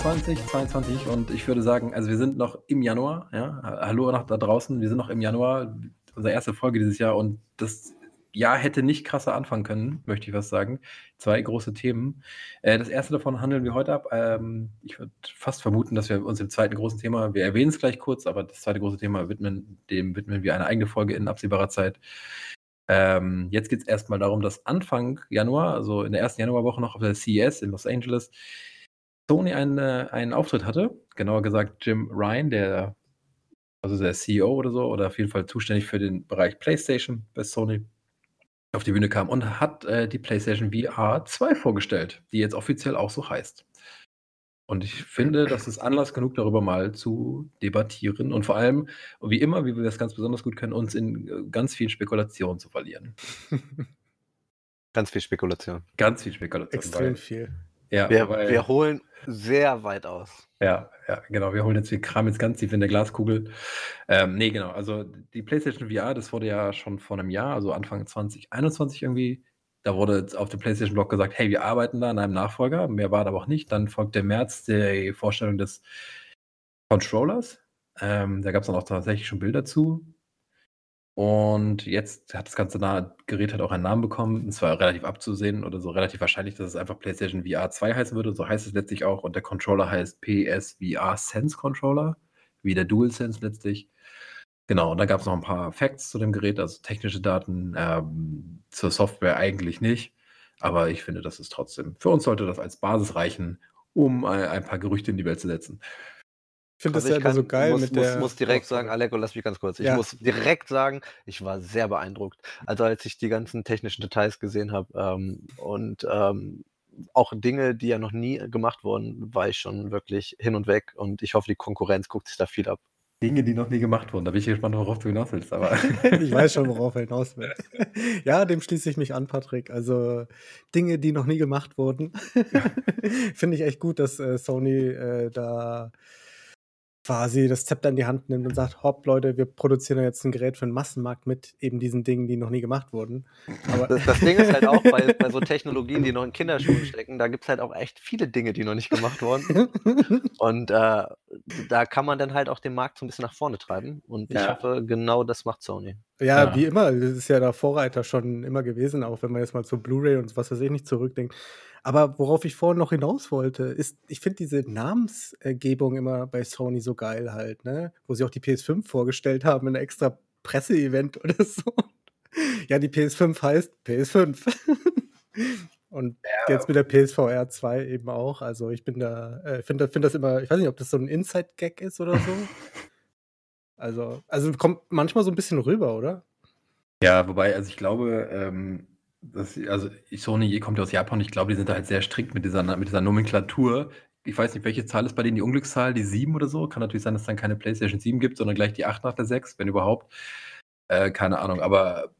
Anfang 2022 und ich würde sagen, also wir sind noch im Januar, ja. Hallo nach da draußen, wir sind noch im Januar, unsere erste Folge dieses Jahr und das Jahr hätte nicht krasser anfangen können, möchte ich was sagen. Zwei große Themen. Äh, das erste davon handeln wir heute ab. Ähm, ich würde fast vermuten, dass wir uns dem zweiten großen Thema, wir erwähnen es gleich kurz, aber das zweite große Thema widmen, dem widmen wir eine eigene Folge in absehbarer Zeit. Ähm, jetzt geht es erstmal darum, dass Anfang Januar, also in der ersten Januarwoche noch auf der CES in Los Angeles, Sony einen, äh, einen Auftritt hatte. Genauer gesagt Jim Ryan, der also der CEO oder so, oder auf jeden Fall zuständig für den Bereich PlayStation bei Sony, auf die Bühne kam und hat äh, die PlayStation VR 2 vorgestellt, die jetzt offiziell auch so heißt. Und ich finde, das ist Anlass genug, darüber mal zu debattieren und vor allem, wie immer, wie wir das ganz besonders gut können, uns in äh, ganz viel Spekulation zu verlieren. Ganz viel Spekulation. Ganz viel Spekulation. Extrem viel. Ja, wir, weil, wir holen sehr weit aus. Ja, ja, genau. Wir holen jetzt, wir kramen jetzt ganz tief in der Glaskugel. Ähm, nee, genau. Also die PlayStation VR, das wurde ja schon vor einem Jahr, also Anfang 2021 irgendwie da wurde auf dem PlayStation-Blog gesagt, hey, wir arbeiten da an einem Nachfolger. Mehr war da aber auch nicht. Dann folgte im März die Vorstellung des Controllers. Ähm, da gab es dann auch tatsächlich schon Bilder zu. Und jetzt hat das ganze Gerät halt auch einen Namen bekommen. Es war relativ abzusehen oder so relativ wahrscheinlich, dass es einfach PlayStation VR 2 heißen würde. So heißt es letztlich auch. Und der Controller heißt PSVR Sense Controller, wie der DualSense letztlich. Genau, und da gab es noch ein paar Facts zu dem Gerät, also technische Daten, ähm, zur Software eigentlich nicht. Aber ich finde, das ist trotzdem, für uns sollte das als Basis reichen, um ein, ein paar Gerüchte in die Welt zu setzen. Ich finde also das ja immer so geil muss, mit muss, der. muss direkt sagen, Aleko, lass mich ganz kurz. Ich ja. muss direkt sagen, ich war sehr beeindruckt. Also als ich die ganzen technischen Details gesehen habe ähm, und ähm, auch Dinge, die ja noch nie gemacht wurden, war ich schon wirklich hin und weg. Und ich hoffe, die Konkurrenz guckt sich da viel ab. Dinge, die noch nie gemacht wurden. Da bin ich gespannt, worauf du hinaus willst. Aber ich weiß schon, worauf er hinaus will. ja, dem schließe ich mich an, Patrick. Also Dinge, die noch nie gemacht wurden. Finde ich echt gut, dass äh, Sony äh, da quasi das Zepter in die Hand nimmt und sagt, hopp, Leute, wir produzieren jetzt ein Gerät für den Massenmarkt mit eben diesen Dingen, die noch nie gemacht wurden. Aber das, das Ding ist halt auch bei, bei, so Technologien, die noch in Kinderschuhen stecken, da gibt es halt auch echt viele Dinge, die noch nicht gemacht wurden. und äh, da kann man dann halt auch den Markt so ein bisschen nach vorne treiben. Und ja. ich hoffe, genau das macht Sony. Ja, ja, wie immer. Das ist ja der Vorreiter schon immer gewesen, auch wenn man jetzt mal zu Blu-ray und was weiß ich nicht zurückdenkt. Aber worauf ich vorhin noch hinaus wollte, ist, ich finde diese Namensgebung immer bei Sony so geil halt, ne? Wo sie auch die PS5 vorgestellt haben in einem extra Presseevent oder so. Ja, die PS5 heißt PS5. Und ja. jetzt mit der PSVR 2 eben auch. Also ich bin da, äh, finde find das immer, ich weiß nicht, ob das so ein Inside-Gag ist oder so. also, also kommt manchmal so ein bisschen rüber, oder? Ja, wobei, also ich glaube, ähm, das, also Sony kommt ja aus Japan, ich glaube, die sind da halt sehr strikt mit dieser, mit dieser Nomenklatur. Ich weiß nicht, welche Zahl ist bei denen die Unglückszahl, die 7 oder so. Kann natürlich sein, dass es dann keine PlayStation 7 gibt, sondern gleich die 8 nach der 6, wenn überhaupt. Äh, keine Ahnung, aber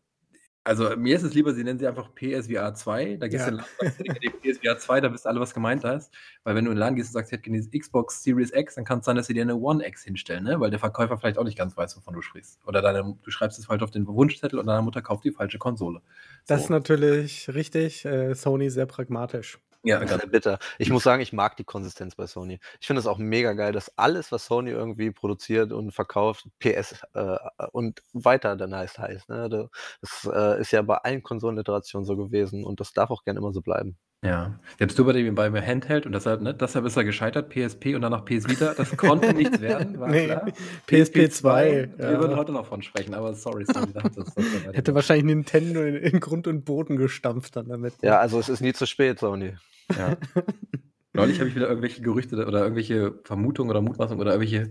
also mir ist es lieber, sie nennen sie einfach PSVR 2. Da gehst ja. du in den Laden, PSVR 2, da wisst alle, was gemeint ist. Weil wenn du in den Laden gehst und sagst, ich hätte gerne Xbox Series X, dann kann es sein, dass sie dir eine One X hinstellen, ne? weil der Verkäufer vielleicht auch nicht ganz weiß, wovon du sprichst. Oder deine, du schreibst es falsch auf den Wunschzettel und deine Mutter kauft die falsche Konsole. Das so. ist natürlich richtig. Äh, Sony sehr pragmatisch. Ja, ganz bitter. Ich muss sagen, ich mag die Konsistenz bei Sony. Ich finde es auch mega geil, dass alles, was Sony irgendwie produziert und verkauft, PS äh, und weiter dann heißt heißt. Ne? Das äh, ist ja bei allen Konsoleniterationen so gewesen und das darf auch gerne immer so bleiben. Ja, jetzt du bei dem bei mir Handheld und deshalb, ne, deshalb ist er gescheitert, PSP und danach PS Vita. Das konnte nichts werden, war nee, klar. PSP 2. Wir ja. würden heute noch von sprechen, aber sorry, sorry das, das, das Hätte wahrscheinlich Nintendo in, in, Grund und Boden gestampft dann damit. Ja, also es ist nie zu spät, Sony. Ja. Neulich habe ich wieder irgendwelche Gerüchte oder irgendwelche Vermutungen oder Mutmaßungen oder irgendwelche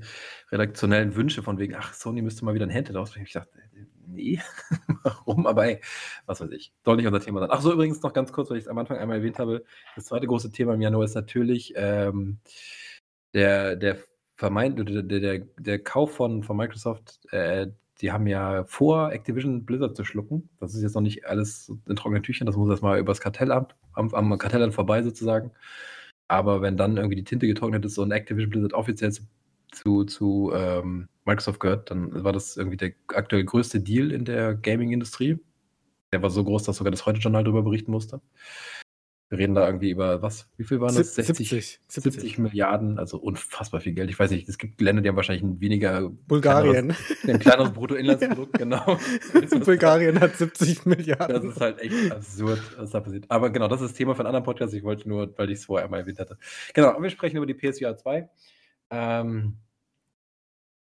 redaktionellen Wünsche von wegen, ach, Sony müsste mal wieder ein Handheld ausbringen. Ich dachte, nee, warum? Aber ey, was weiß ich. Soll nicht unser Thema sein. Ach so, übrigens noch ganz kurz, weil ich es am Anfang einmal erwähnt habe. Das zweite große Thema im Januar ist natürlich ähm, der, der vermeint, der, der, der Kauf von, von Microsoft, äh, die haben ja vor, Activision Blizzard zu schlucken. Das ist jetzt noch nicht alles in trockenen Tüchern, das muss erstmal übers Kartellamt, am, am Kartellamt vorbei sozusagen. Aber wenn dann irgendwie die Tinte getrocknet ist und Activision Blizzard offiziell zu, zu, zu ähm, Microsoft gehört, dann war das irgendwie der aktuell größte Deal in der Gaming-Industrie. Der war so groß, dass sogar das Heute-Journal darüber berichten musste. Wir reden da irgendwie über was? Wie viel waren das? 60, 70, 70, 70 Milliarden, also unfassbar viel Geld. Ich weiß nicht, es gibt Länder, die haben wahrscheinlich weniger. Bulgarien. Kleineres, ein kleineres Bruttoinlandsprodukt, genau. Bulgarien hat 70 Milliarden. Das ist halt echt absurd, was da passiert. Aber genau, das ist das Thema von anderen Podcasts. Ich wollte nur, weil ich es vorher mal erwähnt hatte. Genau, wir sprechen über die PSVR 2. Ähm,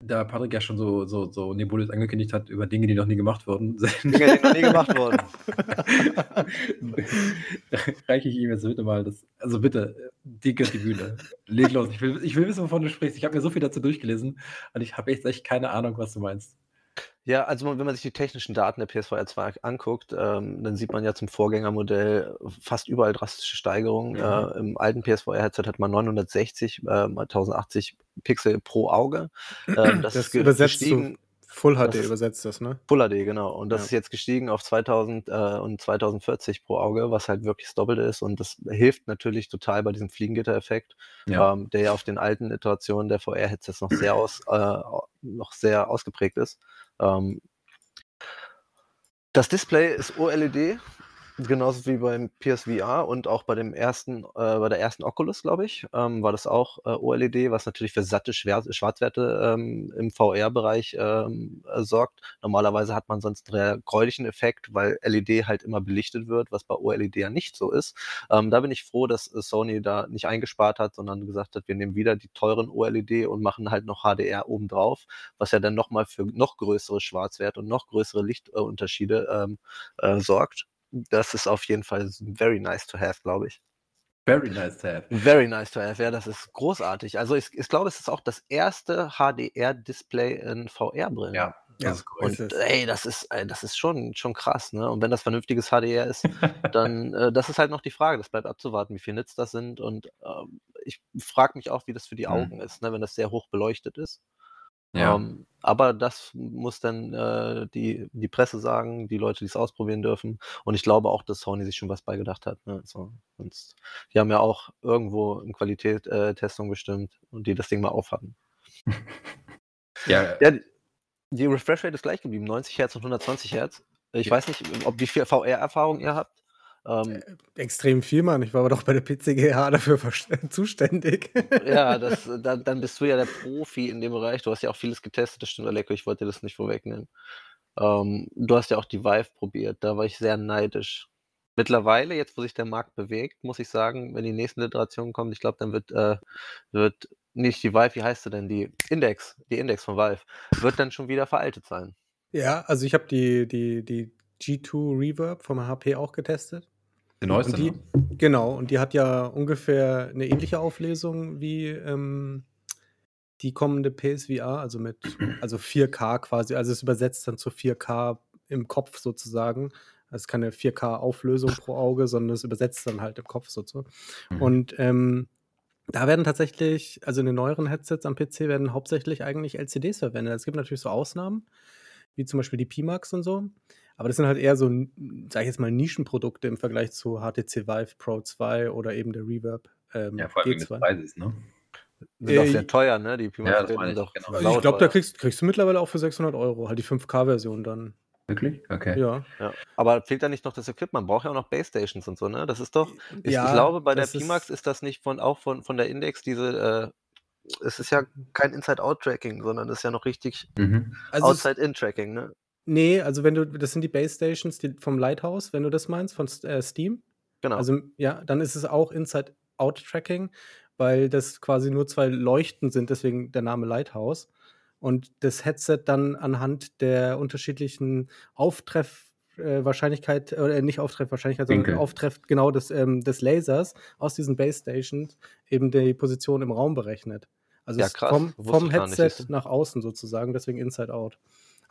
da Patrick ja schon so, so, so nebulös angekündigt hat über Dinge, die noch nie gemacht wurden. Dinge, die noch nie gemacht wurden. Reiche ich ihm jetzt bitte mal das. Also bitte, dicke die Bühne. Leg los. Ich will, ich will wissen, wovon du sprichst. Ich habe mir so viel dazu durchgelesen und ich habe echt, echt keine Ahnung, was du meinst. Ja, also wenn man sich die technischen Daten der PSVR 2 anguckt, ähm, dann sieht man ja zum Vorgängermodell fast überall drastische Steigerungen. Mhm. Äh, Im alten PSVR-Headset hat man 960 äh, 1080 Pixel pro Auge. Ähm, das, das ist übersetzt gestiegen. Full HD das übersetzt das, ne? Full HD, genau. Und das ja. ist jetzt gestiegen auf 2000 äh, und 2040 pro Auge, was halt wirklich das Doppelte ist. Und das hilft natürlich total bei diesem Fliegengitter-Effekt, ja. ähm, der ja auf den alten Iterationen der VR-Headsets noch sehr aus, äh, noch sehr ausgeprägt ist. Ähm, das Display ist OLED, Genauso wie beim PSVR und auch bei dem ersten, äh, bei der ersten Oculus, glaube ich, ähm, war das auch äh, OLED, was natürlich für satte Schwer Schwarzwerte ähm, im VR-Bereich ähm, äh, sorgt. Normalerweise hat man sonst einen sehr gräulichen Effekt, weil LED halt immer belichtet wird, was bei OLED ja nicht so ist. Ähm, da bin ich froh, dass äh, Sony da nicht eingespart hat, sondern gesagt hat, wir nehmen wieder die teuren OLED und machen halt noch HDR obendrauf, was ja dann nochmal für noch größere Schwarzwerte und noch größere Lichtunterschiede ähm, äh, sorgt das ist auf jeden Fall very nice to have, glaube ich. Very nice to have. Very nice to have, ja, das ist großartig. Also ich, ich glaube, es ist auch das erste HDR-Display in VR-Brillen. Ja, das ist cool. Und ey, das ist, das ist schon, schon krass, ne? Und wenn das vernünftiges HDR ist, dann, äh, das ist halt noch die Frage, das bleibt abzuwarten, wie viel Nits das sind. Und äh, ich frage mich auch, wie das für die mhm. Augen mhm. ist, ne? wenn das sehr hoch beleuchtet ist. Ja. Ähm, aber das muss dann äh, die, die Presse sagen, die Leute, die es ausprobieren dürfen. Und ich glaube auch, dass Sony sich schon was beigedacht hat. Ne? So, sonst, die haben ja auch irgendwo in Qualität-Testung äh, bestimmt und die das Ding mal aufhatten. ja. ja. Die Refresh Rate ist gleich geblieben, 90 Hertz und 120 Hertz. Ich ja. weiß nicht, ob wie viel VR-Erfahrung ihr habt. Ähm, äh, extrem viel, Mann. Ich war aber doch bei der PCGH dafür zuständig. ja, das, da, dann bist du ja der Profi in dem Bereich. Du hast ja auch vieles getestet, das stimmt, Aleko. Ich wollte das nicht vorwegnehmen. Ähm, du hast ja auch die Vive probiert. Da war ich sehr neidisch. Mittlerweile, jetzt wo sich der Markt bewegt, muss ich sagen, wenn die nächsten Iterationen kommen, ich glaube, dann wird, äh, wird nicht die Vive, wie heißt sie denn? Die Index, die Index von Vive, wird dann schon wieder veraltet sein. Ja, also ich habe die, die, die G2 Reverb vom HP auch getestet. Die neueste, und die, ne? Genau, und die hat ja ungefähr eine ähnliche Auflösung wie ähm, die kommende PSVR, also mit also 4K quasi, also es übersetzt dann zu 4K im Kopf sozusagen. Also keine 4K-Auflösung pro Auge, sondern es übersetzt dann halt im Kopf sozusagen. Mhm. Und ähm, da werden tatsächlich, also in den neueren Headsets am PC werden hauptsächlich eigentlich LCDs verwendet. Es gibt natürlich so Ausnahmen, wie zum Beispiel die Pimax und so. Aber das sind halt eher so, sag ich jetzt mal, Nischenprodukte im Vergleich zu HTC Vive Pro 2 oder eben der Reverb ähm, ja, vor allem G2. Preises, ne? Sind auch sehr teuer, ne? Die ja, sind doch genau. Also ich glaube, da kriegst, kriegst du mittleiler auch für 600 Euro, halt die 5K-Version dann. Wirklich? Okay. Ja. ja. Aber fehlt da nicht noch das Equipment? Man braucht ja auch noch Base Stations und so, ne? Das ist doch, ich, ja, ich glaube, bei der Pimax ist, ist das nicht von, auch von, von der Index diese, äh, es ist ja kein Inside-Out-Tracking, sondern es ist ja noch richtig mhm. also Outside-In-Tracking, ne? Nee, also wenn du, das sind die Base Stations die, vom Lighthouse, wenn du das meinst, von äh, Steam. Genau. Also ja, dann ist es auch Inside-Out-Tracking, weil das quasi nur zwei Leuchten sind, deswegen der Name Lighthouse. Und das Headset dann anhand der unterschiedlichen Auftreffwahrscheinlichkeit, äh, oder nicht Auftreffwahrscheinlichkeit, sondern Auftreff genau des, ähm, des Lasers aus diesen Base Stations eben die Position im Raum berechnet. Also ja, vom, vom Headset nach außen sozusagen, deswegen Inside Out.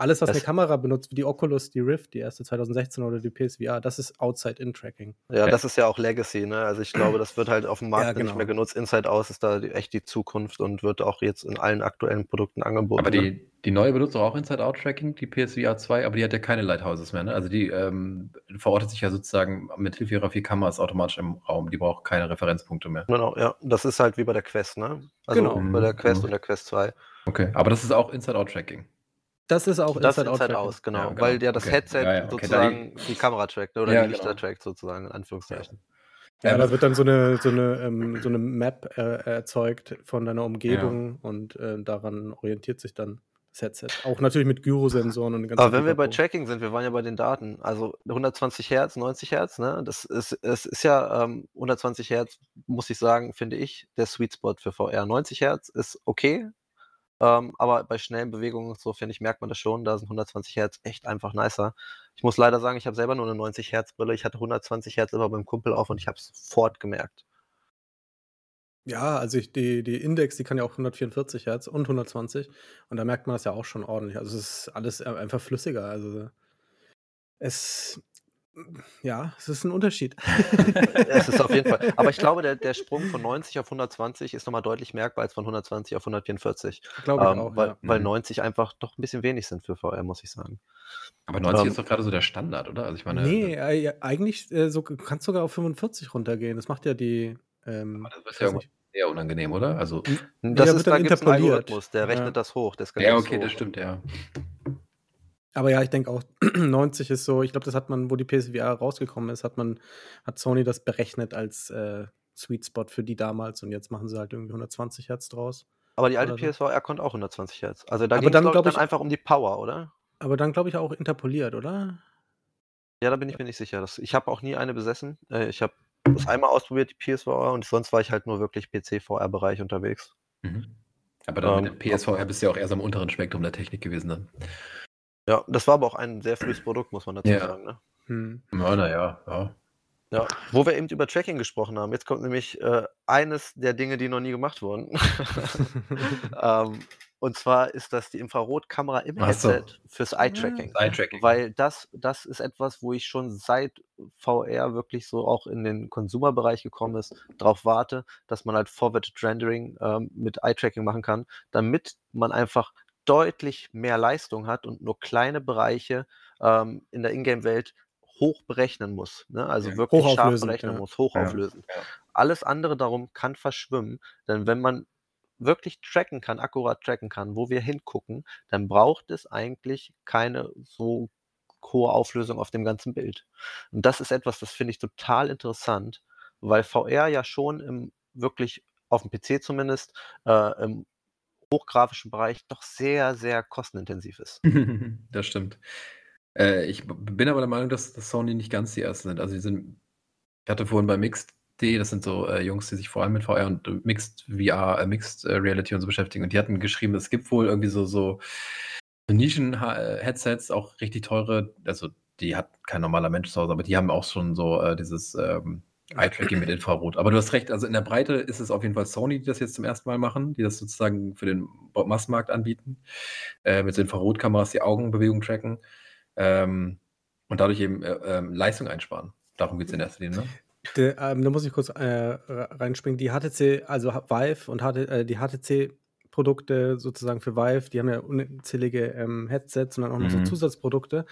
Alles, was das, eine Kamera benutzt, wie die Oculus, die Rift, die erste 2016 oder die PSVR, das ist Outside-In-Tracking. Ja, das ist ja auch Legacy, ne? Also ich glaube, das wird halt auf dem Markt ja, genau. nicht mehr genutzt. Inside-Out ist da echt die Zukunft und wird auch jetzt in allen aktuellen Produkten angeboten. Aber die, ne? die neue benutzt auch Inside-Out-Tracking, die PSVR 2, aber die hat ja keine Lighthouses mehr, ne? Also die ähm, verortet sich ja sozusagen mit Hilfe ihrer vier Kameras automatisch im Raum. Die braucht keine Referenzpunkte mehr. Genau, ja. Das ist halt wie bei der Quest, ne? Also genau. bei der Quest mhm. und der Quest 2. Okay, aber das ist auch Inside-Out-Tracking. Das ist auch das Inside, Inside aus, genau, ja, genau, Weil ja das okay. Headset ja, ja, okay. sozusagen die, die Kamera trackt oder die Lichter genau. trackt sozusagen, in Anführungszeichen. Ja, da wird dann so eine, so eine, ähm, so eine Map äh, erzeugt von deiner Umgebung ja. und äh, daran orientiert sich dann das Headset. Auch natürlich mit Gyrosensoren und ganz Aber wenn wir bei Tracking sind, wir waren ja bei den Daten, also 120 Hertz, 90 Hertz, ne? Das ist, es ist ja ähm, 120 Hertz, muss ich sagen, finde ich, der Sweet Spot für VR. 90 Hertz ist okay, ähm, aber bei schnellen Bewegungen so, finde ich, merkt man das schon. Da sind 120 Hertz echt einfach nicer. Ich muss leider sagen, ich habe selber nur eine 90 Hertz Brille. Ich hatte 120 Hertz immer beim Kumpel auf und ich habe es sofort gemerkt. Ja, also ich, die, die Index, die kann ja auch 144 Hertz und 120. Und da merkt man das ja auch schon ordentlich. Also es ist alles einfach flüssiger. Also es, ja, es ist ein Unterschied. es ist auf jeden Fall. Aber ich glaube, der, der Sprung von 90 auf 120 ist nochmal deutlich merkbar als von 120 auf 144. Glaube ich ähm, auch. Weil, ja. weil 90 mhm. einfach doch ein bisschen wenig sind für VR, muss ich sagen. Aber 90 ähm, ist doch gerade so der Standard, oder? Also ich meine. Nee, äh, eigentlich äh, so, kannst sogar auf 45 runtergehen. Das macht ja die. Ähm, das ist ja sehr unangenein, oder? Also, das ja, ist, da gibt es einen Algorithmus, der rechnet ja. das hoch. Das ja, okay, hoch. das stimmt, ja. Aber ja, ich denke auch, 90 ist so, ich glaube, das hat man, wo die PSVR rausgekommen ist, hat man, hat Sony das berechnet als äh, Sweet Spot für die damals und jetzt machen sie halt irgendwie 120 Hertz draus. Aber die alte PSVR so. konnte auch 120 Hertz. Also da ging es dann, glaub ich, dann einfach um die Power, oder? Aber dann glaube ich auch interpoliert, oder? Ja, da bin ich mir nicht sicher. Das, ich habe auch nie eine besessen. Äh, ich habe das einmal ausprobiert, die PSVR, und sonst war ich halt nur wirklich PC-VR-Bereich unterwegs. Mhm. Aber dann ähm, mit der PSVR bist du ja auch erst am unteren Spektrum der Technik gewesen dann. Ja, das war aber auch ein sehr frühes Produkt, muss man dazu ja. sagen. Ne? Hm. Ja, naja, ja. Ja, wo wir eben über Tracking gesprochen haben. Jetzt kommt nämlich äh, eines der Dinge, die noch nie gemacht wurden. ähm, und zwar ist das die Infrarotkamera im Headset so. fürs Eye-Tracking. Eye -Tracking. Weil das, das ist etwas, wo ich schon seit VR wirklich so auch in den Konsumerbereich gekommen ist, darauf warte, dass man halt Forward Rendering ähm, mit Eye-Tracking machen kann, damit man einfach deutlich mehr Leistung hat und nur kleine Bereiche ähm, in der Ingame-Welt hoch berechnen muss. Ne? Also ja, wirklich scharf berechnen ja. muss, hochauflösend. Ja, Alles andere darum kann verschwimmen, denn wenn man wirklich tracken kann, akkurat tracken kann, wo wir hingucken, dann braucht es eigentlich keine so hohe Auflösung auf dem ganzen Bild. Und das ist etwas, das finde ich total interessant, weil VR ja schon im wirklich auf dem PC zumindest äh, im hochgrafischen Bereich doch sehr, sehr kostenintensiv ist. Das stimmt. Äh, ich bin aber der Meinung, dass, dass Sony nicht ganz die ersten sind. Also die sind, ich hatte vorhin bei Mixed das sind so äh, Jungs, die sich vor allem mit VR und Mixed VR, äh, Mixed äh, Reality und so beschäftigen. Und die hatten geschrieben, es gibt wohl irgendwie so, so Nischen-Headsets, auch richtig teure, also die hat kein normaler Mensch zu Hause, aber die haben auch schon so äh, dieses ähm, Eye-Tracking mit Infrarot. Aber du hast recht, also in der Breite ist es auf jeden Fall Sony, die das jetzt zum ersten Mal machen, die das sozusagen für den Massenmarkt anbieten, äh, mit so Infrarotkameras die Augenbewegung tracken ähm, und dadurch eben äh, äh, Leistung einsparen. Darum geht es in erster Linie, ne? De, ähm, da muss ich kurz äh, reinspringen. Die HTC, also Vive und HT, äh, die HTC Produkte sozusagen für Vive, die haben ja unzählige ähm, Headsets, sondern auch noch mhm. so Zusatzprodukte.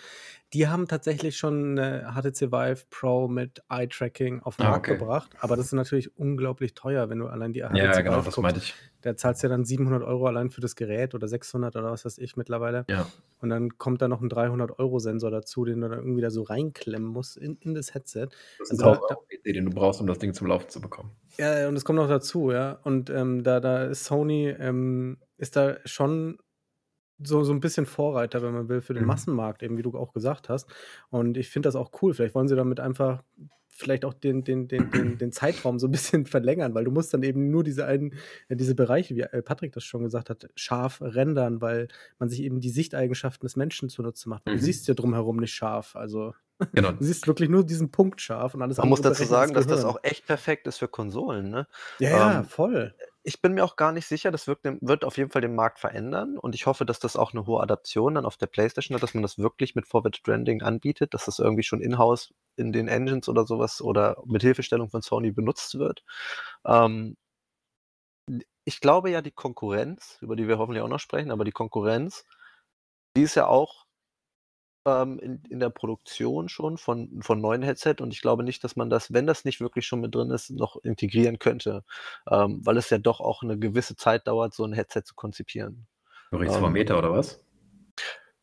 Die haben tatsächlich schon eine HTC Vive Pro mit Eye-Tracking auf den ah, Markt okay. gebracht, aber das ist natürlich unglaublich teuer, wenn du allein die HTC ja, genau, Vive meinte ich. Da zahlst du ja dann 700 Euro allein für das Gerät oder 600 oder was weiß ich mittlerweile. Ja. Und dann kommt da noch ein 300-Euro-Sensor dazu, den du dann irgendwie da so reinklemmen musst in, in das Headset. Das ist also, auch PC, den du brauchst, um das Ding zum Laufen zu bekommen. Ja, und es kommt noch dazu, ja. Und ähm, da, da ist Sony, ähm, ist da schon so, so ein bisschen Vorreiter, wenn man will, für den mhm. Massenmarkt, eben wie du auch gesagt hast. Und ich finde das auch cool. Vielleicht wollen sie damit einfach vielleicht auch den, den, den, den, den Zeitraum so ein bisschen verlängern, weil du musst dann eben nur diese einen, äh, diese Bereiche, wie äh, Patrick das schon gesagt hat, scharf rendern, weil man sich eben die Sichteigenschaften des Menschen zunutze macht. Mhm. Du siehst ja drumherum nicht scharf. Also genau. du siehst wirklich nur diesen Punkt scharf und alles Man muss dazu sagen, dass das auch echt perfekt ist für Konsolen, ne? Ja, ja, ähm, voll ich bin mir auch gar nicht sicher, das wird, wird, auf jeden Fall den Markt verändern und ich hoffe, dass das auch eine hohe Adaption dann auf der Playstation hat, dass man das wirklich mit Forward Trending anbietet, dass das irgendwie schon in-house in den Engines oder sowas oder mit Hilfestellung von Sony benutzt wird. Ähm, ich glaube ja, die Konkurrenz, über die wir hoffentlich auch noch sprechen, aber die Konkurrenz, die ist ja auch ähm, in, in der Produktion schon von, von neuen Headset und ich glaube nicht, dass man das, wenn das nicht wirklich schon mit drin ist, noch integrieren könnte, ähm, weil es ja doch auch eine gewisse Zeit dauert, so ein Headset zu konzipieren. Du redest ähm, Meter oder was?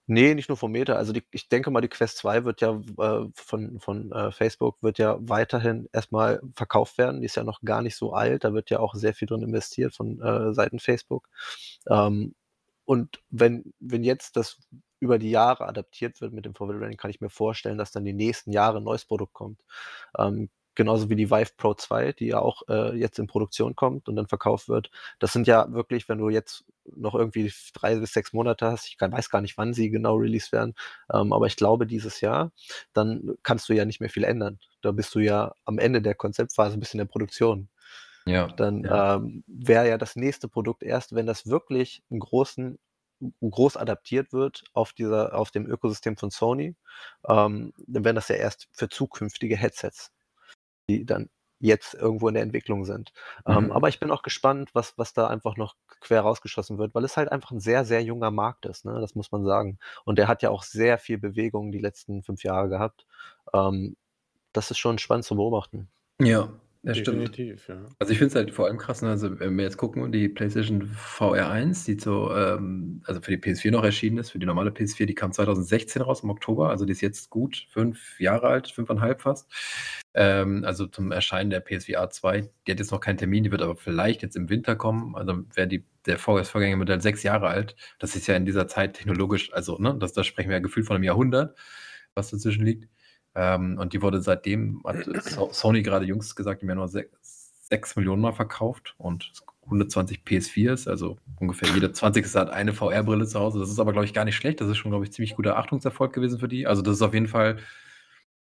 Nee, nicht nur vom Meta. Also die ich denke mal, die Quest 2 wird ja, äh, von von, äh, Facebook wird ja weiterhin erstmal verkauft werden. Die ist ja noch gar nicht so alt. Da wird ja auch sehr viel drin investiert von, äh, Seiten Facebook. Ähm, und wenn wenn jetzt das über die Jahre adaptiert wird mit dem Forward Running, kann ich mir vorstellen, dass dann die nächsten Jahre 'n neues Produkt kommt. Ähm, genauso wie die Vive Pro 2, die ja auch, äh, jetzt in Produktion kommt und dann verkauft wird. Das sind ja wirklich, wenn du jetzt noch irgendwie drei bis sechs Monate hast, ich kann weiß gar nicht, wann sie genau released werden, ähm, aber ich glaube dieses Jahr, dann kannst du ja nicht mehr viel ändern. Da bist du ja am Ende der Konzeptphase, bist in der Produktion. Ja, Dann, ja. ähm, wäre ja das nächste Produkt erst, wenn das wirklich 'n großen groß adaptiert wird auf dieser auf dem Ökosystem von Sony, ähm, dann wären das ja erst für zukünftige Headsets die dann jetzt irgendwo in der Entwicklung sind. Ähm, Mhm. aber ich bin auch gespannt, was was da einfach noch quer rausgeschossen wird, weil es halt einfach 'n sehr, sehr junger Markt ist, ne? Das muss man sagen. Und der hat ja auch sehr viel Bewegung die letzten 5 Jahre gehabt. Ähm, das ist schon spannend zu beobachten. Ja, stimmt. Definitiv, ja. Also, ich finde es halt vor allem krass, ne, also, wenn wir jetzt gucken, die PlayStation VR 1, die so, ähm also, für die PS4 noch erschienen ist, für die normale PS4, die kam 2016 raus im Oktober, also, die ist jetzt gut 5 Jahre alt, 5,5 fast. Ähm, also, zum Erscheinen der PSVR 2. Die hat jetzt noch keinen Termin, die wird aber vielleicht jetzt im Winter kommen. Also, wäre die der Vorgängermodell 6 Jahre alt. Das ist ja in dieser Zeit technologisch also, ne, das da sprechen wir ja gefühlt von 'nem Jahrhundert, was dazwischen liegt. Ähm, und die wurde seitdem, hat So Sony gerade jüngst gesagt, im Januar sech 6.000.000 Mal verkauft und 120 PS4s, also ungefähr jeder 20. hat eine VR-Brille zu Hause. Das ist aber, glaube ich, gar nicht schlecht. Das ist schon, glaube ich, ziemlich guter Achtungserfolg gewesen für die. Also, das ist auf jeden Fall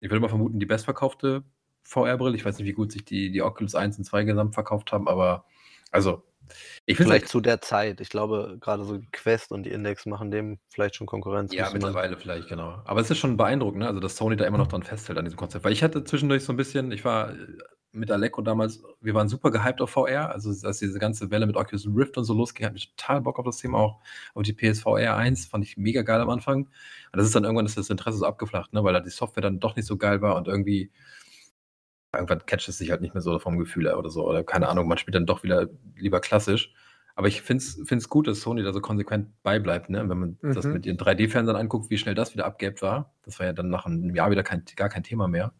ich würde mal vermuten, die bestverkaufte VR-Brille. Ich weiß nicht, wie gut sich die die Oculus 1 und 2 gesamt verkauft haben, aber also, ich Vielleicht zu der Zeit. Ich glaube, grade so die Quest und die Index machen dem vielleicht schon Konkurrenz, Ja, man mittlerweile vielleicht, genau. Aber es ist schon beeindruckend, ne, also, dass Sony da immer noch dran festhält an diesem Konzept. Weil ich hatte zwischendurch so 'n bisschen ich war, äh, mit Alecko damals wir waren super gehypt auf VR. Also, als diese ganze Welle mit Oculus Rift und so losging, hatten wir total Bock auf das Thema auch. Und die PSVR 1 fand ich mega geil am Anfang. Und das ist dann irgendwann ist das Interesse so abgeflacht, ne, weil da die Software dann doch nicht so geil war und irgendwie irgendwann catcht es dich halt nicht mehr so vom Gefühl her oder so oder keine Ahnung, man spielt dann doch wieder lieber klassisch. Aber ich finde es gut, dass Sony da so konsequent bei bleibt, ne? Wenn man das Mhm. mit ihren 3D-Fernsehern anguckt, wie schnell das wieder abgeebbt war. Das war ja dann nach 'nem Jahr wieder kein gar kein Thema mehr.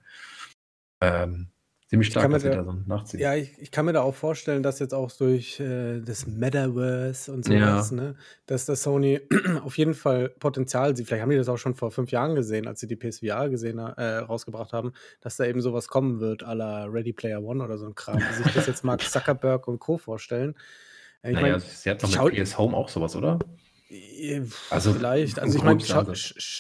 Ähm, ziemlich stark, dass sie da da so nachziehen. ja, ich ich kann mir da auch vorstellen, dass jetzt auch durch, äh, das Metaverse und so Ja. was, ne, dass da Sony auf jeden Fall Potenzial sieht. Vielleicht haben die das auch schon vor 5 Jahren gesehen, als sie die PSVR gesehen äh, rausgebracht haben, dass da eben so was kommen wird à la Ready Player One oder so 'n Kram, wie sich das jetzt Mark Zuckerberg und Co. vorstellen. Ich Na ja, meine, sie hat doch mit PS Home auch so was, oder? Äh, Also, vielleicht. Also, ich meine,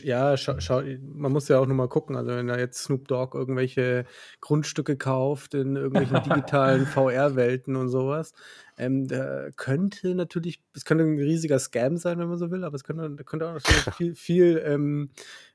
ja, schau schau man muss ja auch nur mal gucken. Also, wenn da jetzt Snoop Dogg irgendwelche Grundstücke kauft in irgendwelchen digitalen VR-Welten und so was, ähm, da könnte natürlich es könnte 'n riesiger Scam sein, wenn man so will, aber es könnte könnte auch viel viel, ähm,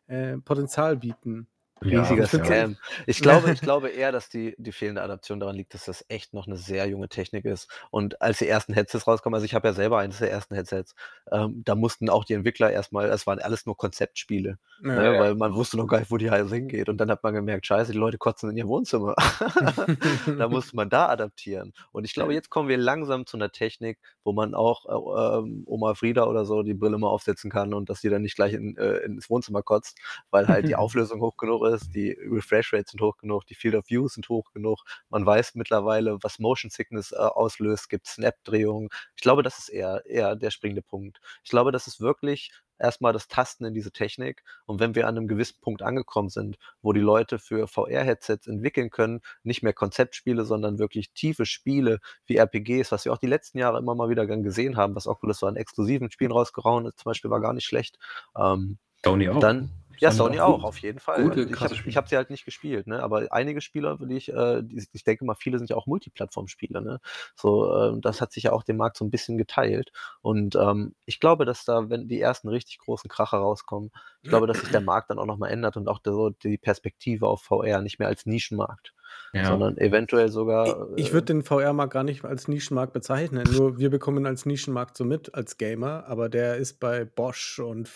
äh, Potenzial bieten. Riesiger ja. Scam. Ich glaube ich glaube eher, dass die die fehlende Adaption daran liegt, dass das echt noch 'ne sehr junge Technik ist. Und als die ersten Headsets rauskommen also, ich habe ja selber eines der ersten Headsets, ähm, da mussten auch die Entwickler erst mal es waren alles nur Konzeptspiele, Ja, ne, ja. weil man wusste noch gar nicht, wo die Reise hingeht. Und dann hat man gemerkt: „Scheiße, die Leute kotzen in ihr Wohnzimmer.“ Da musste man da adaptieren. Und ich glaube, jetzt kommen wir langsam zu 'ner Technik, wo man auch, äh, ähm, Oma Frieda oder so die Brille mal aufsetzen kann und dass die dann nicht gleich in äh, ins Wohnzimmer kotzt, weil halt die Auflösung hoch genug ist, die Refresh Rates sind hoch genug, die Field of View sind hoch genug. Man weiß mittlerweile, was Motion Sickness, äh, auslöst, gibt Snap-Drehungen. Ich glaube, das ist eher eher der springende Punkt. Ich glaube, das ist wirklich erst mal das Tasten in diese Technik. Und wenn wir an 'nem gewissen Punkt angekommen sind, wo die Leute für VR-Headsets entwickeln können, nicht mehr Konzeptspiele, sondern wirklich tiefe Spiele wie RPGs, was wir auch die letzten Jahre immer mal wieder gern gesehen haben, was Oculus so an exklusiven Spielen rausgehauen hat, zum Beispiel war gar nicht schlecht. Ähm, Sony auch. dann ja, Sony auch auf jeden Fall. gute, Ich krasse habe Spiele. ich habe sie halt nicht gespielt, ne? Aber einige Spieler, die ich äh, die ich denke mal, viele sind ja auch Multiplattform-Spieler, ne? So, ähm, das hat sich ja auch den Markt so 'n bisschen geteilt. Und, ähm, ich glaube, dass da, wenn die ersten richtig großen Kracher rauskommen ich glaube, dass sich der Markt dann auch noch mal ändert und auch so die Perspektive auf VR nicht mehr als Nischenmarkt, Ja. sondern eventuell sogar, ich äh würde den VR-Markt gar nicht als Nischenmarkt bezeichnen. Nur wir bekommen ihn als Nischenmarkt so mit als Gamer, aber der ist bei Bosch und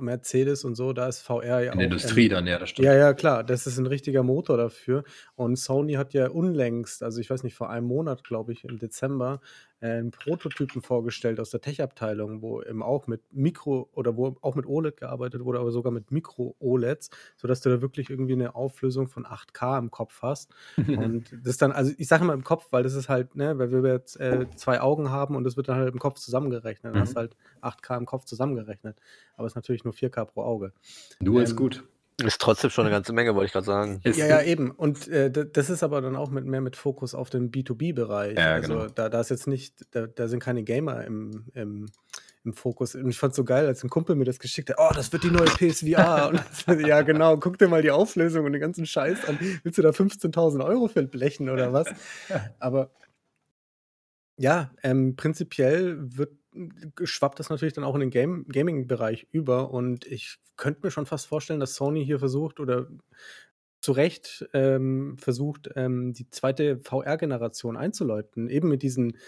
Mercedes und so, da ist VR ja In der Industrie dann, ja, das stimmt. Ja, ja, klar, das ist ein richtiger Motor dafür. Und Sony hat ja unlängst, also ich weiß nicht, vor einem Monat, glaube ich, im Dezember, äh, 'n Prototypen vorgestellt aus der Tech-Abteilung, wo eben auch mit Mikro oder wo auch mit OLED gearbeitet wurde, aber sogar mit Mikro-OLEDs, sodass du da wirklich irgendwie eine Auflösung von 8K im Kopf hast. Und das dann also, ich sage immer im Kopf, weil das ist halt, ne, weil wir jetzt, äh, 2 Augen haben und das wird dann halt im Kopf zusammengerechnet. Dann hast du Mhm. halt 8K im Kopf zusammengerechnet. Aber es ist natürlich nur 4K pro Auge. Nur ist Ähm, gut. Ist trotzdem schon eine ganze Menge, wollte ich gerade sagen. Ist Ja, ja, eben. Und, äh, das ist aber dann auch mit mehr mit Fokus auf den B2B-Bereich. Ja, Also, genau. da da ist jetzt nicht da da sind keine Gamer im im im Fokus. Und ich fand's so geil, als 'n Kumpel mir das geschickt hat: „Oh, das wird die neue PSVR.“ Und ja, genau, guck dir mal die Auflösung und den ganzen Scheiß an. Willst du da 15.000 € für blechen oder was? Aber ja, ähm, prinzipiell wird schwappt das natürlich dann auch in den Game Gaming-Bereich über und ich könnte mir schon fast vorstellen, dass Sony hier versucht oder zu Recht, ähm, versucht, ähm, die zweite VR-Generation einzuläuten, eben mit diesen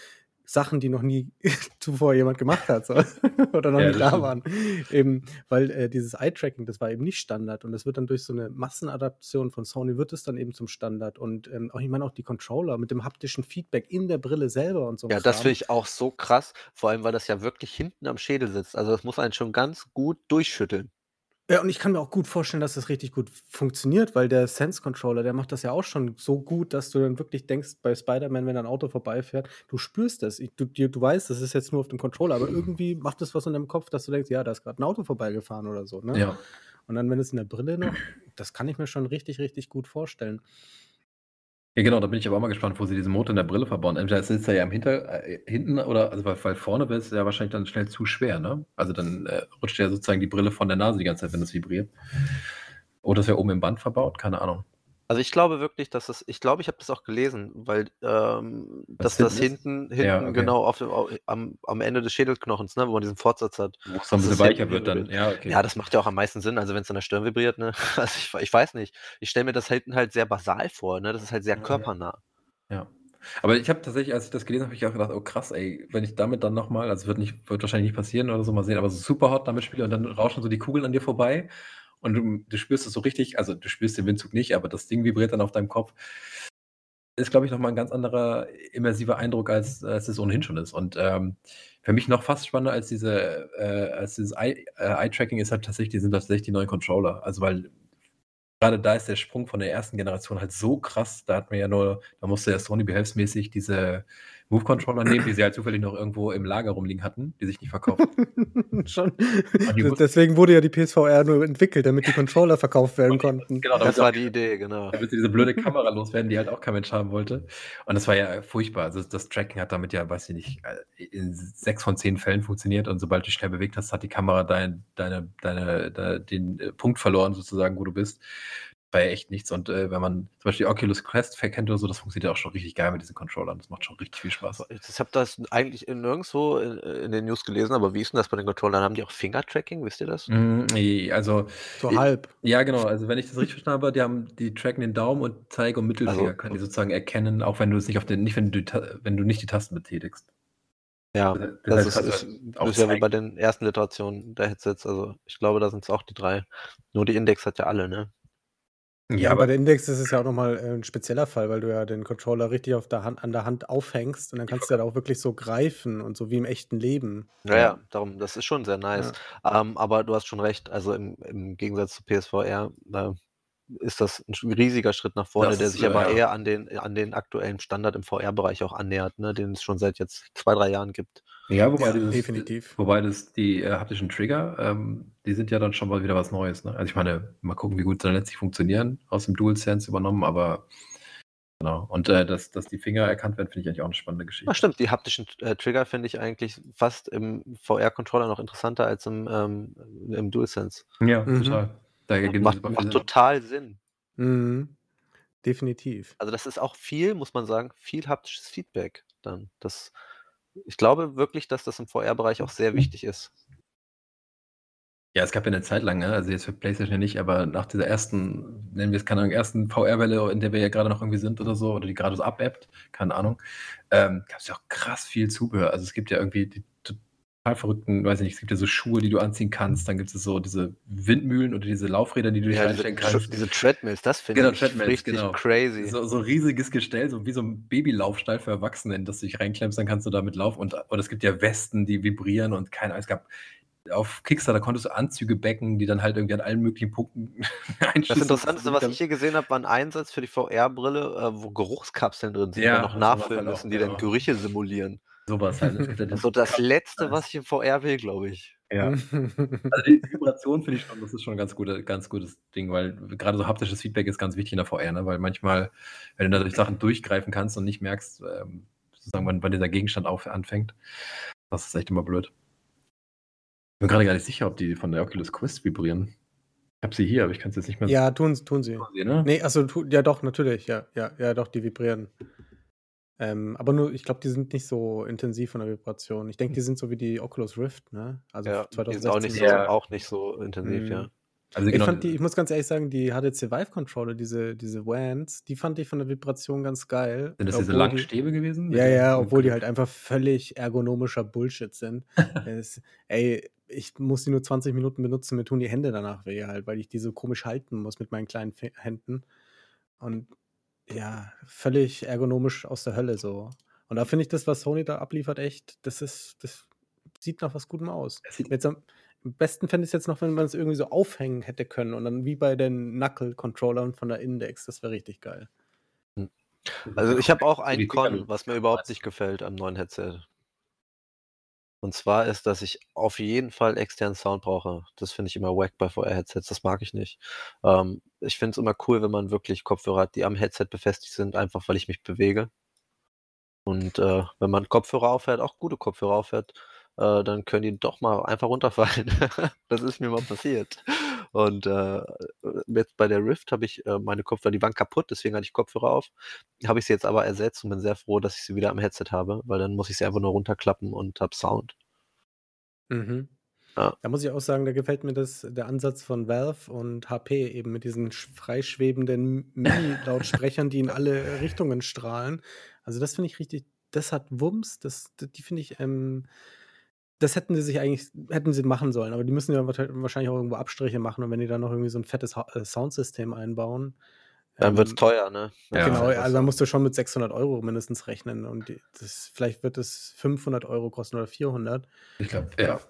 Sachen, die noch nie zuvor jemand gemacht hat, so oder noch Ja, nicht das da stimmt. waren. Eben, weil, äh, dieses Eye-Tracking, das war eben nicht Standard und das wird dann durch so 'ne Massenadaption von Sony wird es dann eben zum Standard und, ähm, auch ich meine auch die Controller mit dem haptischen Feedback in der Brille selber und so Ja, das finde ich auch so krass, vor allem, weil das ja wirklich hinten am Schädel sitzt. Also, das muss einen schon ganz gut durchschütteln. Ja, und ich kann mir auch gut vorstellen, dass das richtig gut funktioniert, weil der Sense-Controller, der macht das ja auch schon so gut, dass du dann wirklich denkst, bei Spider-Man, wenn da 'n Auto vorbeifährt, du spürst das. Du dir du weißt, das ist jetzt nur auf dem Controller, aber irgendwie macht das was in deinem Kopf, dass du denkst: „Ja, da ist grad 'n Auto vorbeigefahren“ oder so, ne? Ja. Und dann, wenn es in der Brille noch das kann ich mir schon richtig, richtig gut vorstellen. Ja, genau, da bin ich aber auch mal gespannt, wo sie diesen Motor in der Brille verbauen. Entweder sitzt er ja im Hinter äh, hinten oder also, weil weil vorne wäre es ja wahrscheinlich dann schnell zu schwer, ne? Also, dann, äh, rutscht ja sozusagen die Brille von der Nase die ganze Zeit, wenn das vibriert. Oder ist ja oben im Band verbaut, keine Ahnung. Also, ich glaube wirklich, dass das ich glaube, ich habe das auch gelesen, weil, ähm, dass das hinten hinten Ja, okay. genau auf dem am am Ende des Schädelknochens, ne, wo man diesen Fortsatz hat. Wo es dann 'n dass bisschen es weicher wird dann. Ja, okay. Ja, das macht ja auch am meisten Sinn, also, wenn's an der Stirn vibriert, ne? Also, ich ich weiß nicht. Ich stelle mir das hinten halt sehr basal vor, ne? Das ist halt sehr Mhm. körpernah. Ja. Aber ich habe tatsächlich, als ich das gelesen habe, habe ich auch gedacht: „Oh krass, ey, wenn ich damit dann noch mal“ also, wird nicht wird wahrscheinlich nicht passieren oder so, mal sehen, aber so Superhot damit spiele und dann rauschen so die Kugeln an dir vorbei und du du spürst es so richtig also, du spürst den Windzug nicht, aber das Ding vibriert dann auf deinem Kopf. Ist, glaube ich, noch mal 'n ganz anderer immersiver Eindruck, als als es ohnehin schon ist. Und, ähm, für mich noch fast spannender als diese äh, als dieses äh, Eye-Tracking ist halt tatsächlich sind tatsächlich die neuen Controller. Also, weil grade da ist der Sprung von der ersten Generation halt so krass. Da hat man ja nur da musste ja Sony behelfsmäßig diese Move-Controller nehmen, die sie halt zufällig noch irgendwo im Lager rumliegen hatten, die sich nicht verkaufen. Schon. Deswegen wurde ja die PSVR nur entwickelt, damit die Controller verkauft werden konnten. Genau, Das war auch die Idee, genau. damit sie diese blöde Kamera loswerden, die halt auch kein Mensch haben wollte. Und das war ja furchtbar. Also, das Tracking hat damit ja, weiß ich nicht, äh, in 6 von 10 Fällen funktioniert und sobald du dich schnell bewegt hast, hat die Kamera dein deine deine de den, äh, Punkt verloren sozusagen, wo du bist. War ja echt nichts und, äh, wenn man zum Beispiel Oculus Quest kennt oder so, das funktioniert auch schon richtig geil mit diesen Controllern. Das macht schon richtig viel Spaß. Ich habe das eigentlich in nirgendswo in in den News gelesen, aber wie ist denn das bei den Controllern? Haben die auch Finger-Tracking, wisst ihr das? Hm, ne, also So i halb. ja, genau. Also, wenn ich das richtig verstanden habe, die haben die tracken den Daumen und Zeige und Mittelfinger Also können die sozusagen erkennen, auch wenn du es nicht auf den nicht wenn du wenn du nicht die Tasten betätigst. Ja, Das das heißt, ist kannst ist ist ja wie bei den ersten Iterationen der Headsets. Also, ich glaube, da sind's auch die 3. Nur die Index hat ja alle, ne? Ja, Ja, bei aber der Index ist es ja auch noch mal, äh, 'n spezieller Fall, weil du ja den Controller richtig auf der Hand an der Hand aufhängst und dann kannst du ja da auch wirklich so greifen und so wie im echten Leben. Ja, Ja. ja, darum, das ist schon sehr nice. Ja. Ähm, aber du hast schon recht, also, im im Gegensatz zu PSVR, da ist das 'n sch riesiger Schritt nach vorne, Das der ist, sich äh, aber ja. eher an den an den aktuellen Standard im VR-Bereich auch annähert, ne, den es schon seit jetzt 2, 3 Jahren gibt. Ja, wobei Ja, dieses definitiv. wobei das die, äh, haptischen Trigger, ähm, die sind ja dann schon mal wieder was Neues, ne? Also, ich meine, mal gucken, wie gut sie dann letztlich funktionieren, aus dem DualSense übernommen, aber genau. Und, äh, dass dass die Finger erkannt werden, finde ich eigentlich auch 'ne spannende Geschichte. stimmt, die haptischen, äh, Trigger finde ich eigentlich fast im VR-Controller noch interessanter als im ähm, im DualSense. Ja, Mhm. total. Da Macht macht total Sinn. Mhm. Definitiv. Also, das ist auch viel, muss man sagen, viel haptisches Feedback dann. Das ich glaube wirklich, dass das im VR-Bereich auch sehr wichtig ist. Ja, es gab ja 'ne Zeit lang, ne, also, jetzt für PlayStation ja nicht, aber nach dieser ersten, nennen wir es, keine Ahnung, ersten VR-Welle, in der wir ja grade noch irgendwie sind oder so oder die grade so abebbt, keine Ahnung, ähm, gab's ja auch krass viel Zubehör. Also, es gibt ja irgendwie die total verrückten, weiß ich nicht, es gibt ja so Schuhe, die du anziehen kannst, dann gibt es so diese Windmühlen oder diese Laufräder, die du dich Ja, diese, kannst. diese Treadmills, das finde Genau, ich Treadmills, richtig genau. crazy. So, so ein riesiges Gestell, so wie so ein Babylaufstall für Erwachsene, in das du dich reinklemmst, dann kannst du damit laufen. Und, und es gibt ja Westen, die vibrieren und keine Ahnung, es gab auf Kickstarter konntest du Anzüge backen, die dann halt irgendwie an allen möglichen Punkten Das einschließen. Interessanteste, was ich hier gesehen habe, war ein Einsatz für die VR-Brille, äh, wo Geruchskapseln drin sind, Ja, die noch sowas nachfüllen halt müssen, die dann genau. Gerüche simulieren. Sowas halt. Ja Das ist so das Letzte, was ich in VR will, glaube ich. ja. Also die Vibration finde ich schon, das ist schon ein ganz, gute, ganz gutes Ding, weil gerade so haptisches Feedback ist ganz wichtig in der VR, ne? weil manchmal, wenn du dadurch Sachen durchgreifen kannst und nicht merkst, ähm, sozusagen, wann, wann dieser Gegenstand auf, anfängt, das ist echt immer blöd. Ich bin gerade gar nicht sicher, ob die von der Oculus Quest vibrieren. Ich habe sie hier, aber ich kann es jetzt nicht mehr ja, tun, tun sie. sehen. Ne? Nee, also tu, ja doch, natürlich, ja, ja, ja, doch, die vibrieren. Ähm, aber nur, ich glaube, die sind nicht so intensiv von der Vibration. Ich denke, die sind so wie die Oculus Rift, ne? Also Ja, die 2016. sind auch nicht, so, Ja. auch nicht so intensiv, Mhm. ja. Also Ich genau, fand die, ich muss ganz ehrlich sagen, die HTC Vive Controller, diese, diese WANs, die fand ich von der Vibration ganz geil. sind das diese langen die, Stäbe gewesen? Ja, ja, obwohl die halt einfach völlig ergonomischer Bullshit sind. es, ey, ich muss die nur 20 Minuten benutzen, mir tun die Hände danach weh halt, weil ich die so komisch halten muss mit meinen kleinen Händen. Und ja, völlig ergonomisch aus der Hölle so. Und da finde ich das, was Sony da abliefert, echt, das ist, das sieht nach was Gutem aus. Jetzt am, am besten fände ich es jetzt noch, wenn man es irgendwie so aufhängen hätte können und dann wie bei den Knuckle-Controllern von der Index. Das wäre richtig geil. Also ich habe auch Die ein Finger Con, was mir überhaupt nicht gefällt am neuen Headset. Und zwar ist, dass ich auf jeden Fall externen Sound brauche. Das finde ich immer wack bei VR-Headsets. Das mag ich nicht. Ähm, ich finde es immer cool, wenn man wirklich Kopfhörer hat, die am Headset befestigt sind, einfach weil ich mich bewege. Und äh, wenn man Kopfhörer aufhört, auch gute Kopfhörer aufhört, äh, dann können die doch mal einfach runterfallen. das ist mir mal passiert. Und äh, jetzt bei der Rift habe ich äh, meine Kopfhörer, die waren kaputt, deswegen hatte ich Kopfhörer auf. Habe ich sie jetzt aber ersetzt und bin sehr froh, dass ich sie wieder am Headset habe, weil dann muss ich sie einfach nur runterklappen und habe Sound. Mhm. Ja. Da muss ich auch sagen, da gefällt mir das, der Ansatz von Valve und HP eben mit diesen sch- freischwebenden Mini-Lautsprechern, die in alle Richtungen strahlen. Also das finde ich richtig, das hat Wumms, das, die finde ich, ähm, das hätten sie sich eigentlich, hätten sie machen sollen, aber die müssen ja wahrscheinlich wahrscheinlich auch irgendwo Abstriche machen und wenn die dann noch irgendwie so ein fettes Ha- äh, Soundsystem einbauen. Dann wird es ähm, teuer, ne? Ja, Genau, also so. da musst du schon mit 600 Euro mindestens rechnen und die, das, vielleicht wird es 500 Euro kosten oder 400. Ich glaube, ja.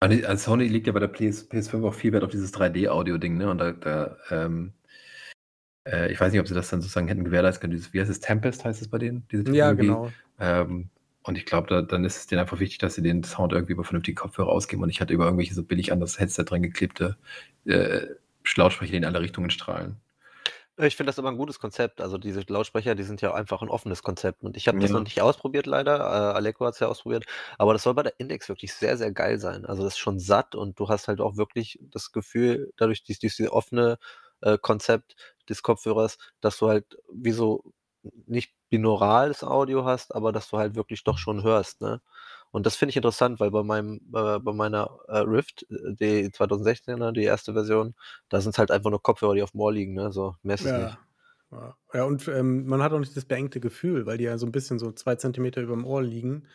Also also Sony liegt ja bei der PS, PS5 auch viel Wert auf dieses 3D-Audio-Ding, ne? Und da, da ähm, äh, ich weiß nicht, ob sie das dann sozusagen hätten gewährleisten können. Dieses, wie heißt es? Tempest heißt es bei denen? Diese Ja, genau. Ähm, und ich glaube, da, dann ist es denen einfach wichtig, dass sie den Sound irgendwie über vernünftige Kopfhörer ausgeben und nicht halt über irgendwelche so billig an das Headset dran geklebte äh, Lautsprecher, die in alle Richtungen strahlen. Ich finde das aber ein gutes Konzept. Also diese Lautsprecher, die sind ja einfach ein offenes Konzept. Und ich habe das Ja. noch nicht ausprobiert, leider. Äh, Aleko hat es ja ausprobiert. Aber das soll bei der Index wirklich sehr, sehr geil sein. Also das ist schon satt und du hast halt auch wirklich das Gefühl, dadurch dies, dieses offene äh, Konzept des Kopfhörers, dass du halt wie so nicht binaurales Audio hast, aber dass du halt wirklich doch schon hörst. Ne? Und das finde ich interessant, weil bei meinem, äh, bei meiner äh, Rift, äh, die 2016er, die erste Version, da sind es halt einfach nur Kopfhörer, die auf dem Ohr liegen. Ne? So, mehr ist es nicht. Ja. Ja, ja und ähm, man hat auch nicht das beengte Gefühl, weil die ja so ein bisschen so zwei Zentimeter über dem Ohr liegen,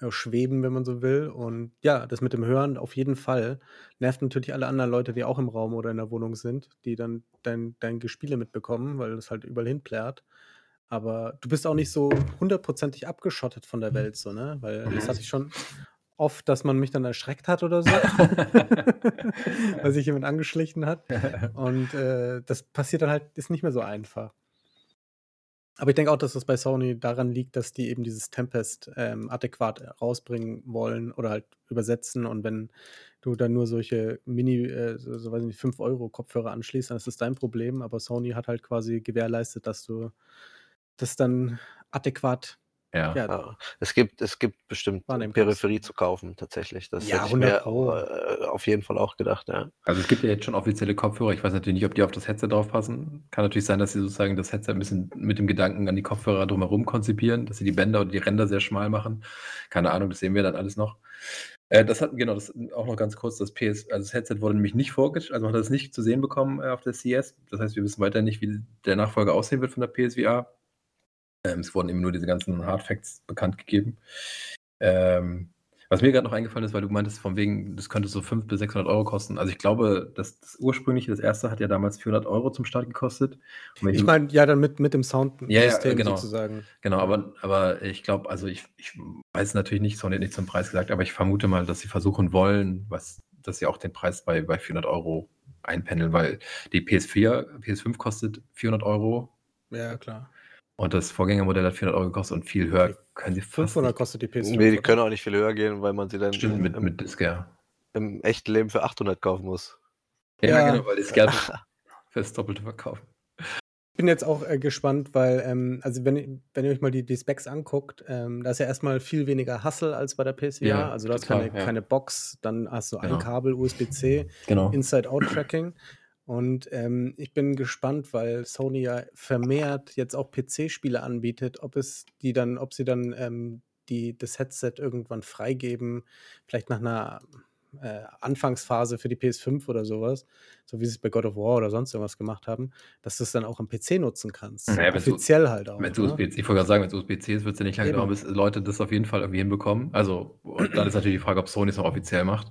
äh, schweben, wenn man so will. Und ja, das mit dem Hören auf jeden Fall nervt natürlich alle anderen Leute, die auch im Raum oder in der Wohnung sind, die dann dein, dein Gespiele mitbekommen, weil das halt überall hin plärt. Aber du bist auch nicht so hundertprozentig abgeschottet von der Welt, so, ne? Weil das hatte ich schon oft, dass man mich dann erschreckt hat oder so, weil sich jemand angeschlichen hat. Und äh, das passiert dann halt, ist nicht mehr so einfach. Aber ich denke auch, dass das bei Sony daran liegt, dass die eben dieses Tempest ähm, adäquat rausbringen wollen oder halt übersetzen. Und wenn du dann nur solche Mini, äh, so, so weiß ich nicht, 5 Euro Kopfhörer anschließt, dann ist das dein Problem. Aber Sony hat halt quasi gewährleistet, dass du das dann adäquat Ja. ja, Ja, es gibt, es gibt bestimmt. Peripherie zu kaufen, tatsächlich. Das Ja, hätte ich 100 mir äh, auf jeden Fall auch gedacht, ja. Also es gibt ja jetzt schon offizielle Kopfhörer. Ich weiß natürlich nicht, ob die auf das Headset draufpassen. Kann natürlich sein, dass sie sozusagen das Headset ein bisschen mit dem Gedanken an die Kopfhörer drumherum konzipieren, dass sie die Bänder und die Ränder sehr schmal machen. Keine Ahnung, das sehen wir dann alles noch. Äh, das hat, genau, das auch noch ganz kurz, das PS, also das Headset wurde nämlich nicht vorgestellt, also man hat es nicht zu sehen bekommen äh, auf der CS. Das heißt, wir wissen weiter nicht, wie der Nachfolger aussehen wird von der PSVR. Ähm, es wurden eben nur diese ganzen Hard Facts bekannt gegeben. Ähm, Was mir gerade noch eingefallen ist, weil du meintest, von wegen, das könnte so 500 bis 600 Euro kosten. Also ich glaube, das, das ursprüngliche, das erste hat ja damals 400 Euro zum Start gekostet. Ich meine, ja, dann mit, mit dem Soundsystem ja, ja, genau. sozusagen. Genau, aber, aber ich glaube, also ich, ich weiß natürlich nicht, Sony hat nicht zum Preis gesagt, aber ich vermute mal, dass sie versuchen wollen, was, dass sie auch den Preis bei, bei 400 Euro einpendeln, weil die PS4, PS5 kostet 400 Euro. Ja, klar. Und das Vorgängermodell hat 400 Euro gekostet und viel höher können sie fast 500 nicht. kostet die PS5. Nee, die können auch nicht viel höher gehen, weil man sie dann Stimmt, mit, im, mit Disc, ja. im echten Leben für 800 kaufen muss. Ja, ja. genau, weil die Disc für das Doppelte verkaufen. Ich bin jetzt auch äh, gespannt, weil, ähm, also wenn, wenn ihr euch mal die, die Specs anguckt, ähm, da ist ja erstmal viel weniger Hustle als bei der PSVR. Ja, also du hast keine, ja. keine Box, dann hast du genau. ein Kabel, USB-C, genau. Inside-Out-Tracking. Und ähm, ich bin gespannt, weil Sony ja vermehrt jetzt auch PC-Spiele anbietet, ob es die dann, ob sie dann ähm, die, das Headset irgendwann freigeben, vielleicht nach einer äh, Anfangsphase für die PS5 oder sowas, so wie sie es bei God of War oder sonst irgendwas gemacht haben, dass du es dann auch am PC nutzen kannst. Naja, Offiziell halt auch. Wenn es USB, ich wollte gerade sagen, wenn es USB-C ist, wird es ja nicht lange dauern, bis Leute das auf jeden Fall irgendwie hinbekommen. Also, und dann ist natürlich die Frage, ob Sony es auch offiziell macht.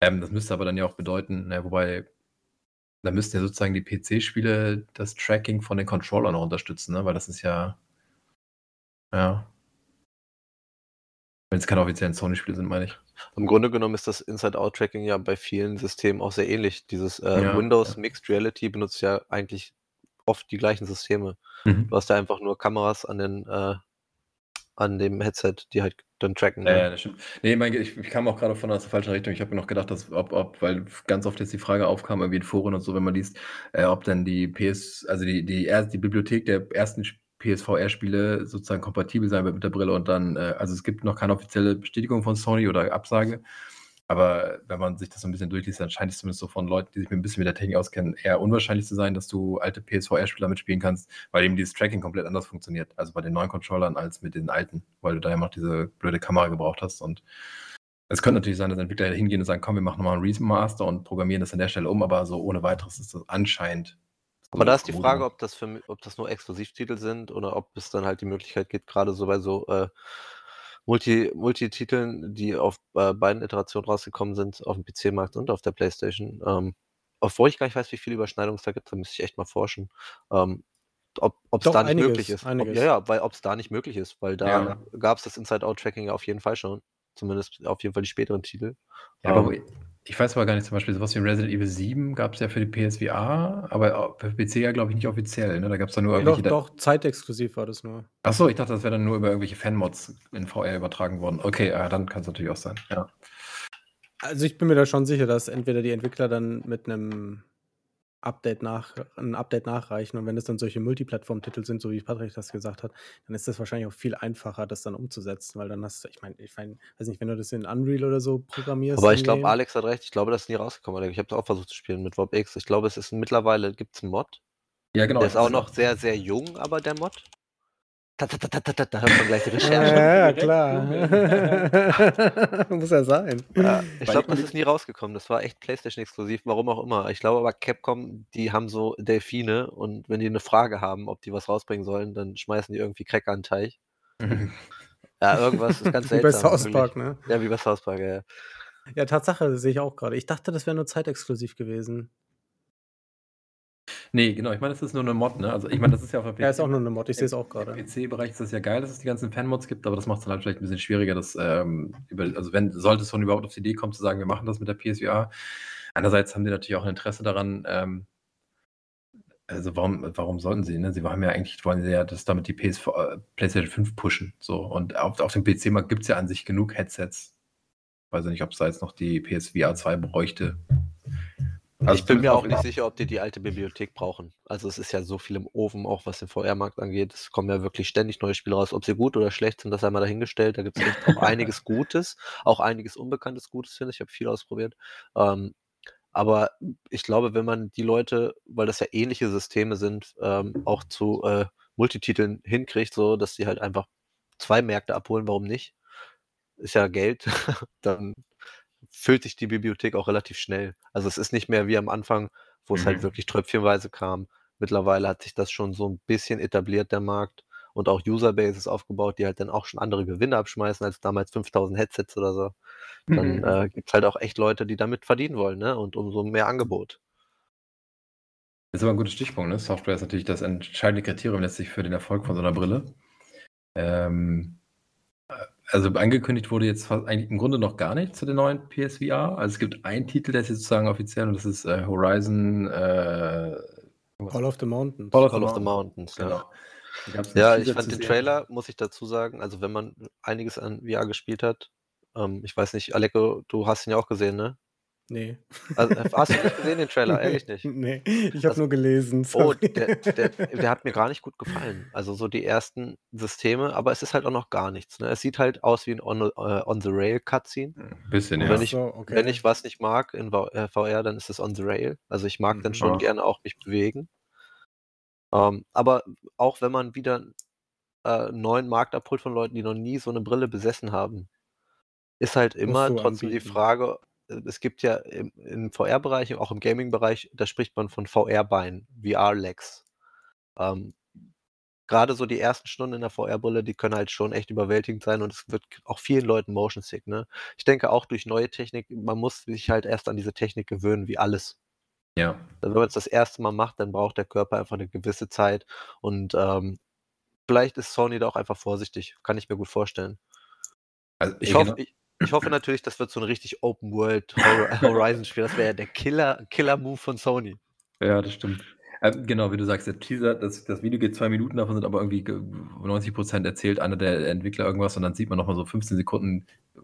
Ähm, das müsste aber dann ja auch bedeuten, na, wobei da müssten ja sozusagen die PC-Spiele das Tracking von den Controllern noch unterstützen, ne? weil das ist ja. Ja. Wenn es keine offiziellen Sony-Spiele sind, meine ich. Im Grunde genommen ist das Inside-Out-Tracking ja bei vielen Systemen auch sehr ähnlich. Dieses äh, ja, Windows ja. Mixed Reality benutzt ja eigentlich oft die gleichen Systeme. Mhm. Du hast ja einfach nur Kameras an den äh, an dem Headset, die halt dann tracken. Ne? Ja, ja, das stimmt. Nee, mein, ich, ich kam auch gerade von der falschen Richtung. Ich habe mir noch gedacht, dass, ob, ob, weil ganz oft jetzt die Frage aufkam, irgendwie in Foren und so, wenn man liest, äh, ob denn die PS, also die, die, die Bibliothek der ersten PSVR-Spiele sozusagen kompatibel sein wird mit der Brille und dann, äh, also es gibt noch keine offizielle Bestätigung von Sony oder Absage. Aber wenn man sich das so ein bisschen durchliest, dann scheint es zumindest so von Leuten, die sich ein bisschen mit der Technik auskennen, eher unwahrscheinlich zu sein, dass du alte PSVR-Spieler mitspielen kannst, weil eben dieses Tracking komplett anders funktioniert. Also bei den neuen Controllern als mit den alten, weil du da ja noch diese blöde Kamera gebraucht hast. Und es könnte natürlich sein, dass Entwickler hingehen und sagen, komm, wir machen nochmal einen Remaster und programmieren das an der Stelle um, aber so ohne weiteres ist das anscheinend. Aber da ist die Frage, ob das, für, ob das nur Exklusivtitel sind oder ob es dann halt die Möglichkeit gibt, gerade so bei so äh, Multi Multititeln, die auf äh, beiden Iterationen rausgekommen sind, auf dem PC-Markt und auf der PlayStation. Ähm, obwohl ich gar nicht weiß, wie viele Überschneidungen es da gibt, da müsste ich echt mal forschen. Ähm, ob es da nicht einiges, möglich ist. Ob, ja, ja, weil ob es da nicht möglich ist, weil da ja. gab es das Inside-Out-Tracking ja auf jeden Fall schon. Zumindest auf jeden Fall die späteren Titel. Ja, aber ähm, ich weiß aber gar nicht, zum Beispiel sowas wie Resident Evil 7 gab es ja für die PSVR, aber für PC ja, glaube ich, nicht offiziell. Ne? Da gab es dann nur irgendwelche. Doch, doch, zeitexklusiv war das nur. Achso, ich dachte, das wäre dann nur über irgendwelche Fanmods in VR übertragen worden. Okay, ja, dann kann es natürlich auch sein, ja. Also ich bin mir da schon sicher, dass entweder die Entwickler dann mit einem Update nach, ein Update nachreichen. Und wenn es dann solche Multiplattform-Titel sind, so wie Patrick das gesagt hat, dann ist das wahrscheinlich auch viel einfacher, das dann umzusetzen, weil dann hast du, ich meine, ich mein, weiß nicht, wenn du das in Unreal oder so programmierst. Aber ich glaube, Alex hat recht, ich glaube, das ist nie rausgekommen. Ich habe es auch versucht zu spielen mit WobX. Ich glaube, es ist mittlerweile, gibt es einen Mod. Ja, genau. Der ist auch noch sehr, sehr jung, aber der Mod. Da, da, da, da, da hört man gleich die Recherche. Ja, ja klar. Muss ja sein. Ja, ich glaube, das ist nie rausgekommen. Das war echt PlayStation-exklusiv, warum auch immer. Ich glaube aber, Capcom, die haben so Delfine und wenn die eine Frage haben, ob die was rausbringen sollen, dann schmeißen die irgendwie Cracker an den Teich. ja, irgendwas ist ganz seltsam. Wie bei South Park, ne? Ja, wie bei South Park, ja. Ja, Tatsache, sehe ich auch gerade. Ich dachte, das wäre nur zeitexklusiv gewesen. Nee, genau. Ich meine, das ist nur eine Mod, ne? Also, ich meine, das ist ja auf der PC. Ja, ist auch nur eine Mod. Ich sehe es auch gerade. Im PC-Bereich ist das ja geil, dass es die ganzen Fan-Mods gibt, aber das macht es dann halt vielleicht ein bisschen schwieriger, dass, ähm, über, also, wenn, sollte es schon überhaupt auf die Idee kommen, zu sagen, wir machen das mit der PSVR. Andererseits haben die natürlich auch ein Interesse daran, ähm, also warum, warum sollten sie? Ne? Sie haben ja eigentlich, wollen sie ja das damit die PS, äh, PlayStation 5 pushen. So. Und auf, auf dem PC-Markt gibt es ja an sich genug Headsets. Ich weiß ja nicht, ob es da jetzt noch die PSVR 2 bräuchte. Also ich bin mir auch nicht sicher, ob die die alte Bibliothek brauchen. Also es ist ja so viel im Ofen, auch was den VR-Markt angeht. Es kommen ja wirklich ständig neue Spiele raus. Ob sie gut oder schlecht sind, das einmal dahingestellt. Da gibt es echt auch einiges Gutes, auch einiges unbekanntes Gutes, finde ich. Ich habe viel ausprobiert. Ähm, aber ich glaube, wenn man die Leute, weil das ja ähnliche Systeme sind, ähm, auch zu äh, Multititeln hinkriegt, so dass sie halt einfach zwei Märkte abholen, warum nicht? Ist ja Geld, dann füllt sich die Bibliothek auch relativ schnell. Also es ist nicht mehr wie am Anfang, wo es halt mhm. wirklich tröpfchenweise kam. Mittlerweile hat sich das schon so ein bisschen etabliert, der Markt. Und auch Userbases aufgebaut, die halt dann auch schon andere Gewinne abschmeißen als damals 5000 Headsets oder so. dann äh, gibt es halt auch echt Leute, die damit verdienen wollen, ne? Und umso mehr Angebot. Das ist aber ein guter Stichpunkt, ne? Software ist natürlich das entscheidende Kriterium letztlich für den Erfolg von so einer Brille. Ähm, also angekündigt wurde jetzt fast eigentlich im Grunde noch gar nichts zu den neuen PSVR. Also es gibt einen Titel, der ist jetzt sozusagen offiziell und das ist äh, Horizon äh, Call of the Mountains. Call of, Call of the Mountains, genau. Ja, ich fand den Trailer, muss ich dazu sagen, also wenn man einiges an VR gespielt hat, ähm, ich weiß nicht, Aleko, du hast ihn ja auch gesehen, ne? Nee. Also, äh, hast du nicht gesehen, den Trailer? Ehrlich nicht? Nee, ich habe nur gelesen. Oh, der, der, der, hat mir gar nicht gut gefallen. Also so die ersten Systeme, aber es ist halt auch noch gar nichts. Ne? Es sieht halt aus wie ein On-the-Rail-Cutscene. On hm, bisschen, ja. Wenn ich, so, okay. wenn ich was nicht mag in VR, äh, dann ist es On-the-Rail. Also ich mag mhm, dann schon ja. gerne auch mich bewegen. Ähm, aber auch wenn man wieder äh, neuen Markt abholt von Leuten, die noch nie so eine Brille besessen haben, ist halt immer trotzdem die Frage, äh, es gibt ja im, im VR-Bereich, auch im Gaming-Bereich, da spricht man von VR-Beinen, VR-Legs. Ähm, Gerade so die ersten Stunden in der VR-Brille, die können halt schon echt überwältigend sein und es wird auch vielen Leuten Motion Sick. Ne? Ich denke auch durch neue Technik, man muss sich halt erst an diese Technik gewöhnen, wie alles. Ja. Wenn man es das erste Mal macht, dann braucht der Körper einfach eine gewisse Zeit und ähm, vielleicht ist Sony da auch einfach vorsichtig, kann ich mir gut vorstellen. Also, ich, hoffe, genau. ich, ich hoffe natürlich, das wird so ein richtig Open World Horizon-Spiel. Das wäre ja der Killer, Killer-Move von Sony. Ja, das stimmt. Ähm, genau, wie du sagst, der Teaser, das, das Video geht zwei Minuten, davon sind aber irgendwie 90% erzählt einer der Entwickler irgendwas und dann sieht man nochmal so 15 Sekunden äh,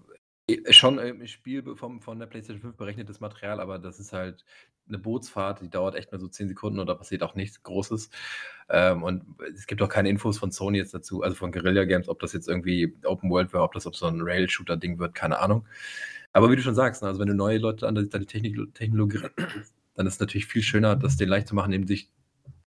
schon im Spiel vom, von der PlayStation 5 berechnetes Material, aber das ist halt eine Bootsfahrt, die dauert echt nur so 10 Sekunden und da passiert auch nichts Großes. Ähm, und es gibt auch keine Infos von Sony jetzt dazu, also von Guerilla Games, ob das jetzt irgendwie Open World wäre, ob das ob so ein Rail-Shooter-Ding wird, keine Ahnung. Aber wie du schon sagst, ne, also wenn du neue Leute an die Technik Technologie, dann ist es natürlich viel schöner, das denen leicht zu machen, indem sich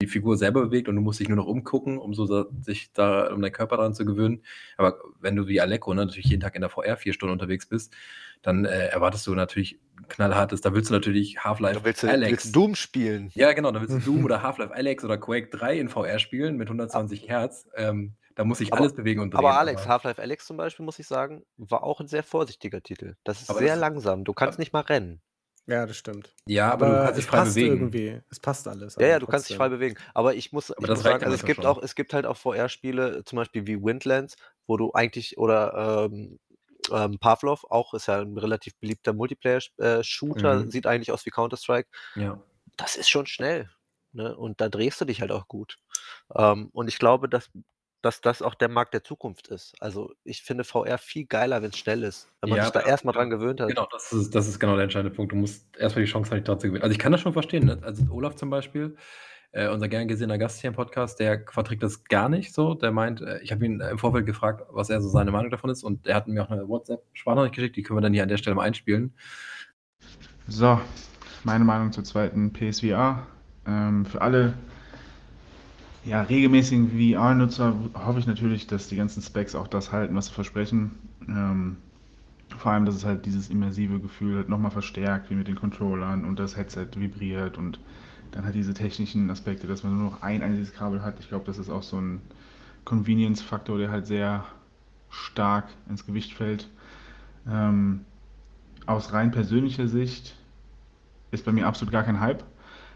die Figur selber bewegt und du musst dich nur noch umgucken, um so sich da, um deinen Körper daran zu gewöhnen. Aber wenn du wie Aleko ne, natürlich jeden Tag in der VR vier Stunden unterwegs bist, dann äh, erwartest du natürlich knallhartes, da willst du natürlich Half-Life Alex. Willst Doom spielen. Ja, genau, da willst du Doom oder Half-Life Alex oder Quake 3 in VR spielen mit 120 Hertz. Ähm, da muss sich aber, alles bewegen und drehen. Aber Alex, Half-Life Alex zum Beispiel, muss ich sagen, war auch ein sehr vorsichtiger Titel. Das ist sehr das, langsam. Du kannst nicht mal rennen. Ja, das stimmt. Ja, aber, aber du kannst dich frei bewegen. Irgendwie. Es passt alles. Ja, ja, du kannst dich frei bewegen. Aber ich muss, aber ich muss sagen, also es gibt auch, es gibt halt auch VR-Spiele, zum Beispiel wie Windlands, wo du eigentlich oder ähm, ähm, Pavlov, auch ist ja ein relativ beliebter Multiplayer-Shooter, äh, mhm. sieht eigentlich aus wie Counter-Strike. Ja. Das ist schon schnell. Ne? Und da drehst du dich halt auch gut. Ähm, und ich glaube, dass dass das auch der Markt der Zukunft ist. Also ich finde VR viel geiler, wenn es schnell ist, wenn man ja, sich da erstmal dran gewöhnt hat. Genau, das ist, das ist genau der entscheidende Punkt. Du musst erstmal die Chance haben, dich dran zu gewinnen. Also ich kann das schon verstehen. Ne? Also Olaf zum Beispiel, äh, unser gern gesehener Gast hier im Podcast, der verträgt das gar nicht so. Der meint, äh, ich habe ihn im Vorfeld gefragt, was er so seine Meinung davon ist und er hat mir auch eine WhatsApp-Sprachnachricht geschickt, die können wir dann hier an der Stelle mal einspielen. So, meine Meinung zur zweiten PSVR. Ähm, für alle ja, regelmäßigen VR-Nutzer hoffe ich natürlich, dass die ganzen Specs auch das halten, was sie versprechen. Ähm, vor allem, dass es halt dieses immersive Gefühl halt nochmal verstärkt, wie mit den Controllern und das Headset vibriert und dann halt diese technischen Aspekte, dass man nur noch ein einziges Kabel hat. Ich glaube, das ist auch so ein Convenience-Faktor, der halt sehr stark ins Gewicht fällt. Ähm, aus rein persönlicher Sicht ist bei mir absolut gar kein Hype.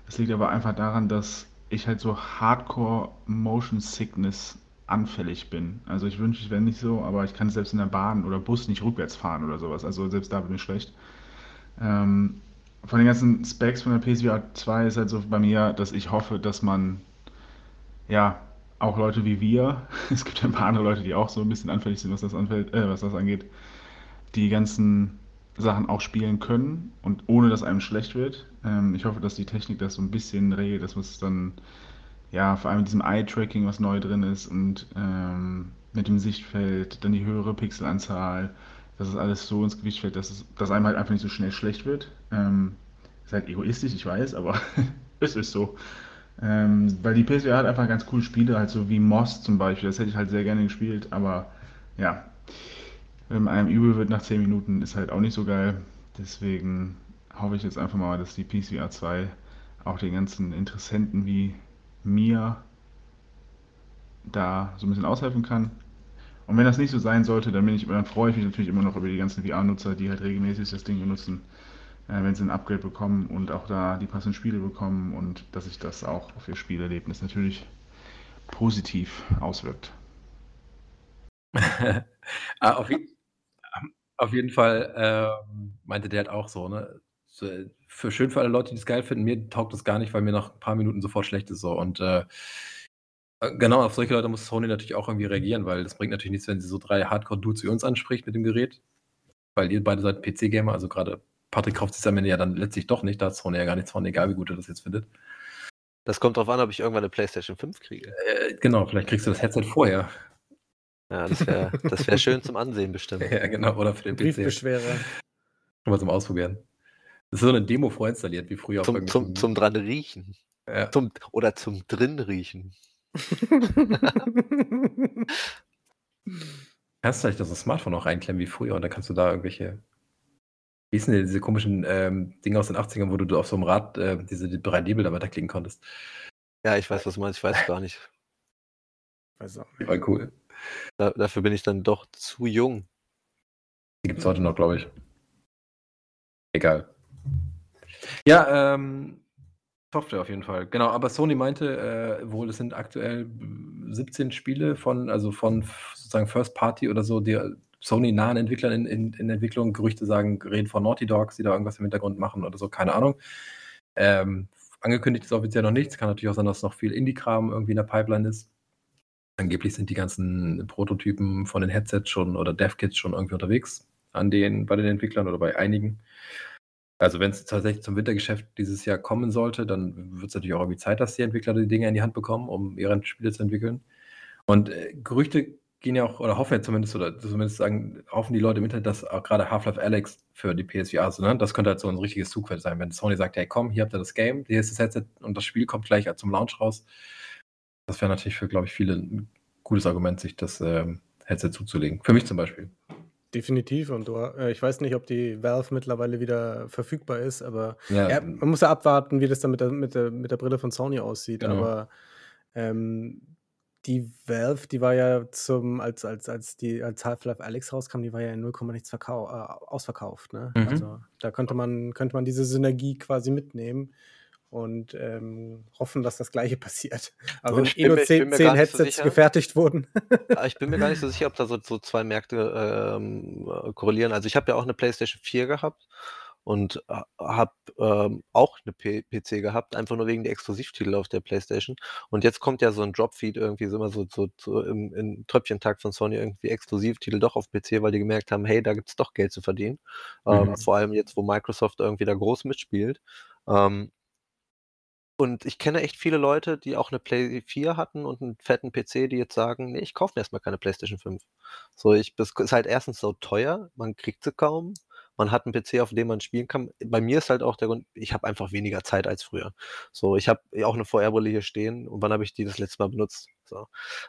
Das liegt aber einfach daran, dass ich halt so Hardcore Motion Sickness anfällig bin. Also ich wünsche, ich wäre nicht so, aber ich kann selbst in der Bahn oder Bus nicht rückwärts fahren oder sowas. Also selbst da bin ich schlecht. Ähm, von den ganzen Specs von der PSVR 2 ist halt so bei mir, dass ich hoffe, dass man ja auch Leute wie wir, es gibt ja ein paar andere Leute, die auch so ein bisschen anfällig sind, was das, anfällt, äh, was das angeht, die ganzen Sachen auch spielen können und ohne dass einem schlecht wird. Ähm, ich hoffe, dass die Technik das so ein bisschen regelt, dass es dann, ja, vor allem mit diesem Eye-Tracking, was neu drin ist und ähm, mit dem Sichtfeld, dann die höhere Pixelanzahl, dass es alles so ins Gewicht fällt, dass, es, dass einem halt einfach nicht so schnell schlecht wird. Ähm, ist halt egoistisch, ich weiß, aber es ist so. Ähm, weil die PSVR hat einfach ganz coole Spiele, halt so wie Moss zum Beispiel, das hätte ich halt sehr gerne gespielt, aber ja, wenn einem übel wird nach 10 Minuten, ist halt auch nicht so geil. Deswegen hoffe ich jetzt einfach mal, dass die PCVR 2 auch den ganzen Interessenten wie mir da so ein bisschen aushelfen kann. Und wenn das nicht so sein sollte, dann, ich, dann freue ich mich natürlich immer noch über die ganzen VR-Nutzer, die halt regelmäßig das Ding benutzen, äh, wenn sie ein Upgrade bekommen und auch da die passenden Spiele bekommen und dass sich das auch auf ihr Spielerlebnis natürlich positiv auswirkt. ah, auf, auf, jeden Fall äh, meinte der halt auch so, ne? Für schön für alle Leute, die es geil finden, mir taugt das gar nicht, weil mir nach ein paar Minuten sofort schlecht ist so. Und äh, äh, genau, auf solche Leute muss Sony natürlich auch irgendwie reagieren, weil das bringt natürlich nichts, wenn sie so drei Hardcore-Dudes wie uns anspricht mit dem Gerät. Weil ihr beide seid PC-Gamer, also gerade Patrick kauft sich am Ende ja dann letztlich doch nicht, da hat Sony ja gar nichts von, egal wie gut er das jetzt findet. Das kommt drauf an, ob ich irgendwann eine PlayStation 5 kriege. Äh, genau, vielleicht kriegst du das Headset vorher. Ja, das wäre das wär schön zum Ansehen bestimmt. Ja, genau, oder für den PC. Briefbeschwerer. Schon mal zum Ausprobieren. Das ist so eine Demo vorinstalliert, wie früher zum, zum, zum dran riechen. Ja. Zum, oder zum drin riechen. Kannst du vielleicht das Smartphone auch reinklemmen wie früher und dann kannst du da irgendwelche. Wie ist denn diese komischen ähm, Dinge aus den 80ern, wo du auf so einem Rad äh, diese die drei Nebel da weiterklicken konntest? Ja, ich weiß, was du meinst, ich weiß gar nicht. Weiß auch nicht. War cool. Da, dafür bin ich dann doch zu jung. Die gibt es heute noch, glaube ich. Egal. Ja, ähm, Software auf jeden Fall. Genau, aber Sony meinte äh, wohl, es sind aktuell 17 Spiele von, also von sozusagen First Party oder so, die Sony-nahen Entwicklern in, in, in, Entwicklung. Gerüchte sagen, reden von Naughty Dogs, die da irgendwas im Hintergrund machen oder so, keine Ahnung. Ähm, angekündigt ist offiziell noch nichts. Kann natürlich auch sein, dass noch viel Indie-Kram irgendwie in der Pipeline ist. Angeblich sind die ganzen Prototypen von den Headsets schon oder Dev-Kits schon irgendwie unterwegs an den, bei den Entwicklern oder bei einigen. Also wenn es tatsächlich zum Wintergeschäft dieses Jahr kommen sollte, dann wird es natürlich auch irgendwie Zeit, dass die Entwickler die Dinge in die Hand bekommen, um ihre Spiele zu entwickeln. Und äh, Gerüchte gehen ja auch, oder hoffen ja zumindest, oder zumindest sagen, hoffen die Leute im Internet, dass auch gerade Half-Life Alex für die PSVR, so, ne? das könnte halt so ein richtiges Zugfeld sein. Wenn Sony sagt, hey komm, hier habt ihr das Game, hier ist das Headset und das Spiel kommt gleich zum Launch raus. Das wäre natürlich für, glaube ich, viele ein gutes Argument, sich das ähm, Headset zuzulegen. Für mich zum Beispiel. Definitiv. Und du, äh, ich weiß nicht, ob die Valve mittlerweile wieder verfügbar ist, aber ja. Ja, man muss ja abwarten, wie das dann mit der, mit der, mit der Brille von Sony aussieht. Genau. Aber ähm, die Valve, die war ja zum, als, als, als die als Half-Life Alex rauskam, die war ja in 0, nichts verkau äh, ausverkauft. Ne? Mhm. Also da könnte man, könnte man diese Synergie quasi mitnehmen und ähm, hoffen, dass das Gleiche passiert. Aber wenn eh nur 10, 10 Headsets so gefertigt wurden. Ah, ich bin mir gar nicht so sicher, ob da so, so zwei Märkte ähm, äh, korrelieren. Also ich habe ja auch eine PlayStation 4 gehabt und äh, habe ähm, auch eine P PC gehabt, einfach nur wegen der Exklusivtitel auf der PlayStation. Und jetzt kommt ja so ein Dropfeed irgendwie so immer so, so, so im, im Tröpfchentag von Sony irgendwie Exklusivtitel doch auf PC, weil die gemerkt haben, hey, da gibt es doch Geld zu verdienen. Ähm, mhm. vor allem jetzt, wo Microsoft irgendwie da groß mitspielt. Ähm, und ich kenne echt viele Leute, die auch eine Play 4 hatten und einen fetten PC, die jetzt sagen: „Ne, ich kaufe mir erst keine PlayStation 5.“ So, ich das ist halt erstens so teuer, man kriegt sie kaum. Man hat einen PC, auf dem man spielen kann. Bei mir ist halt auch der Grund, ich habe einfach weniger Zeit als früher. So, ich habe auch eine VR-Brille hier stehen und wann habe ich die das letzte Mal benutzt? So,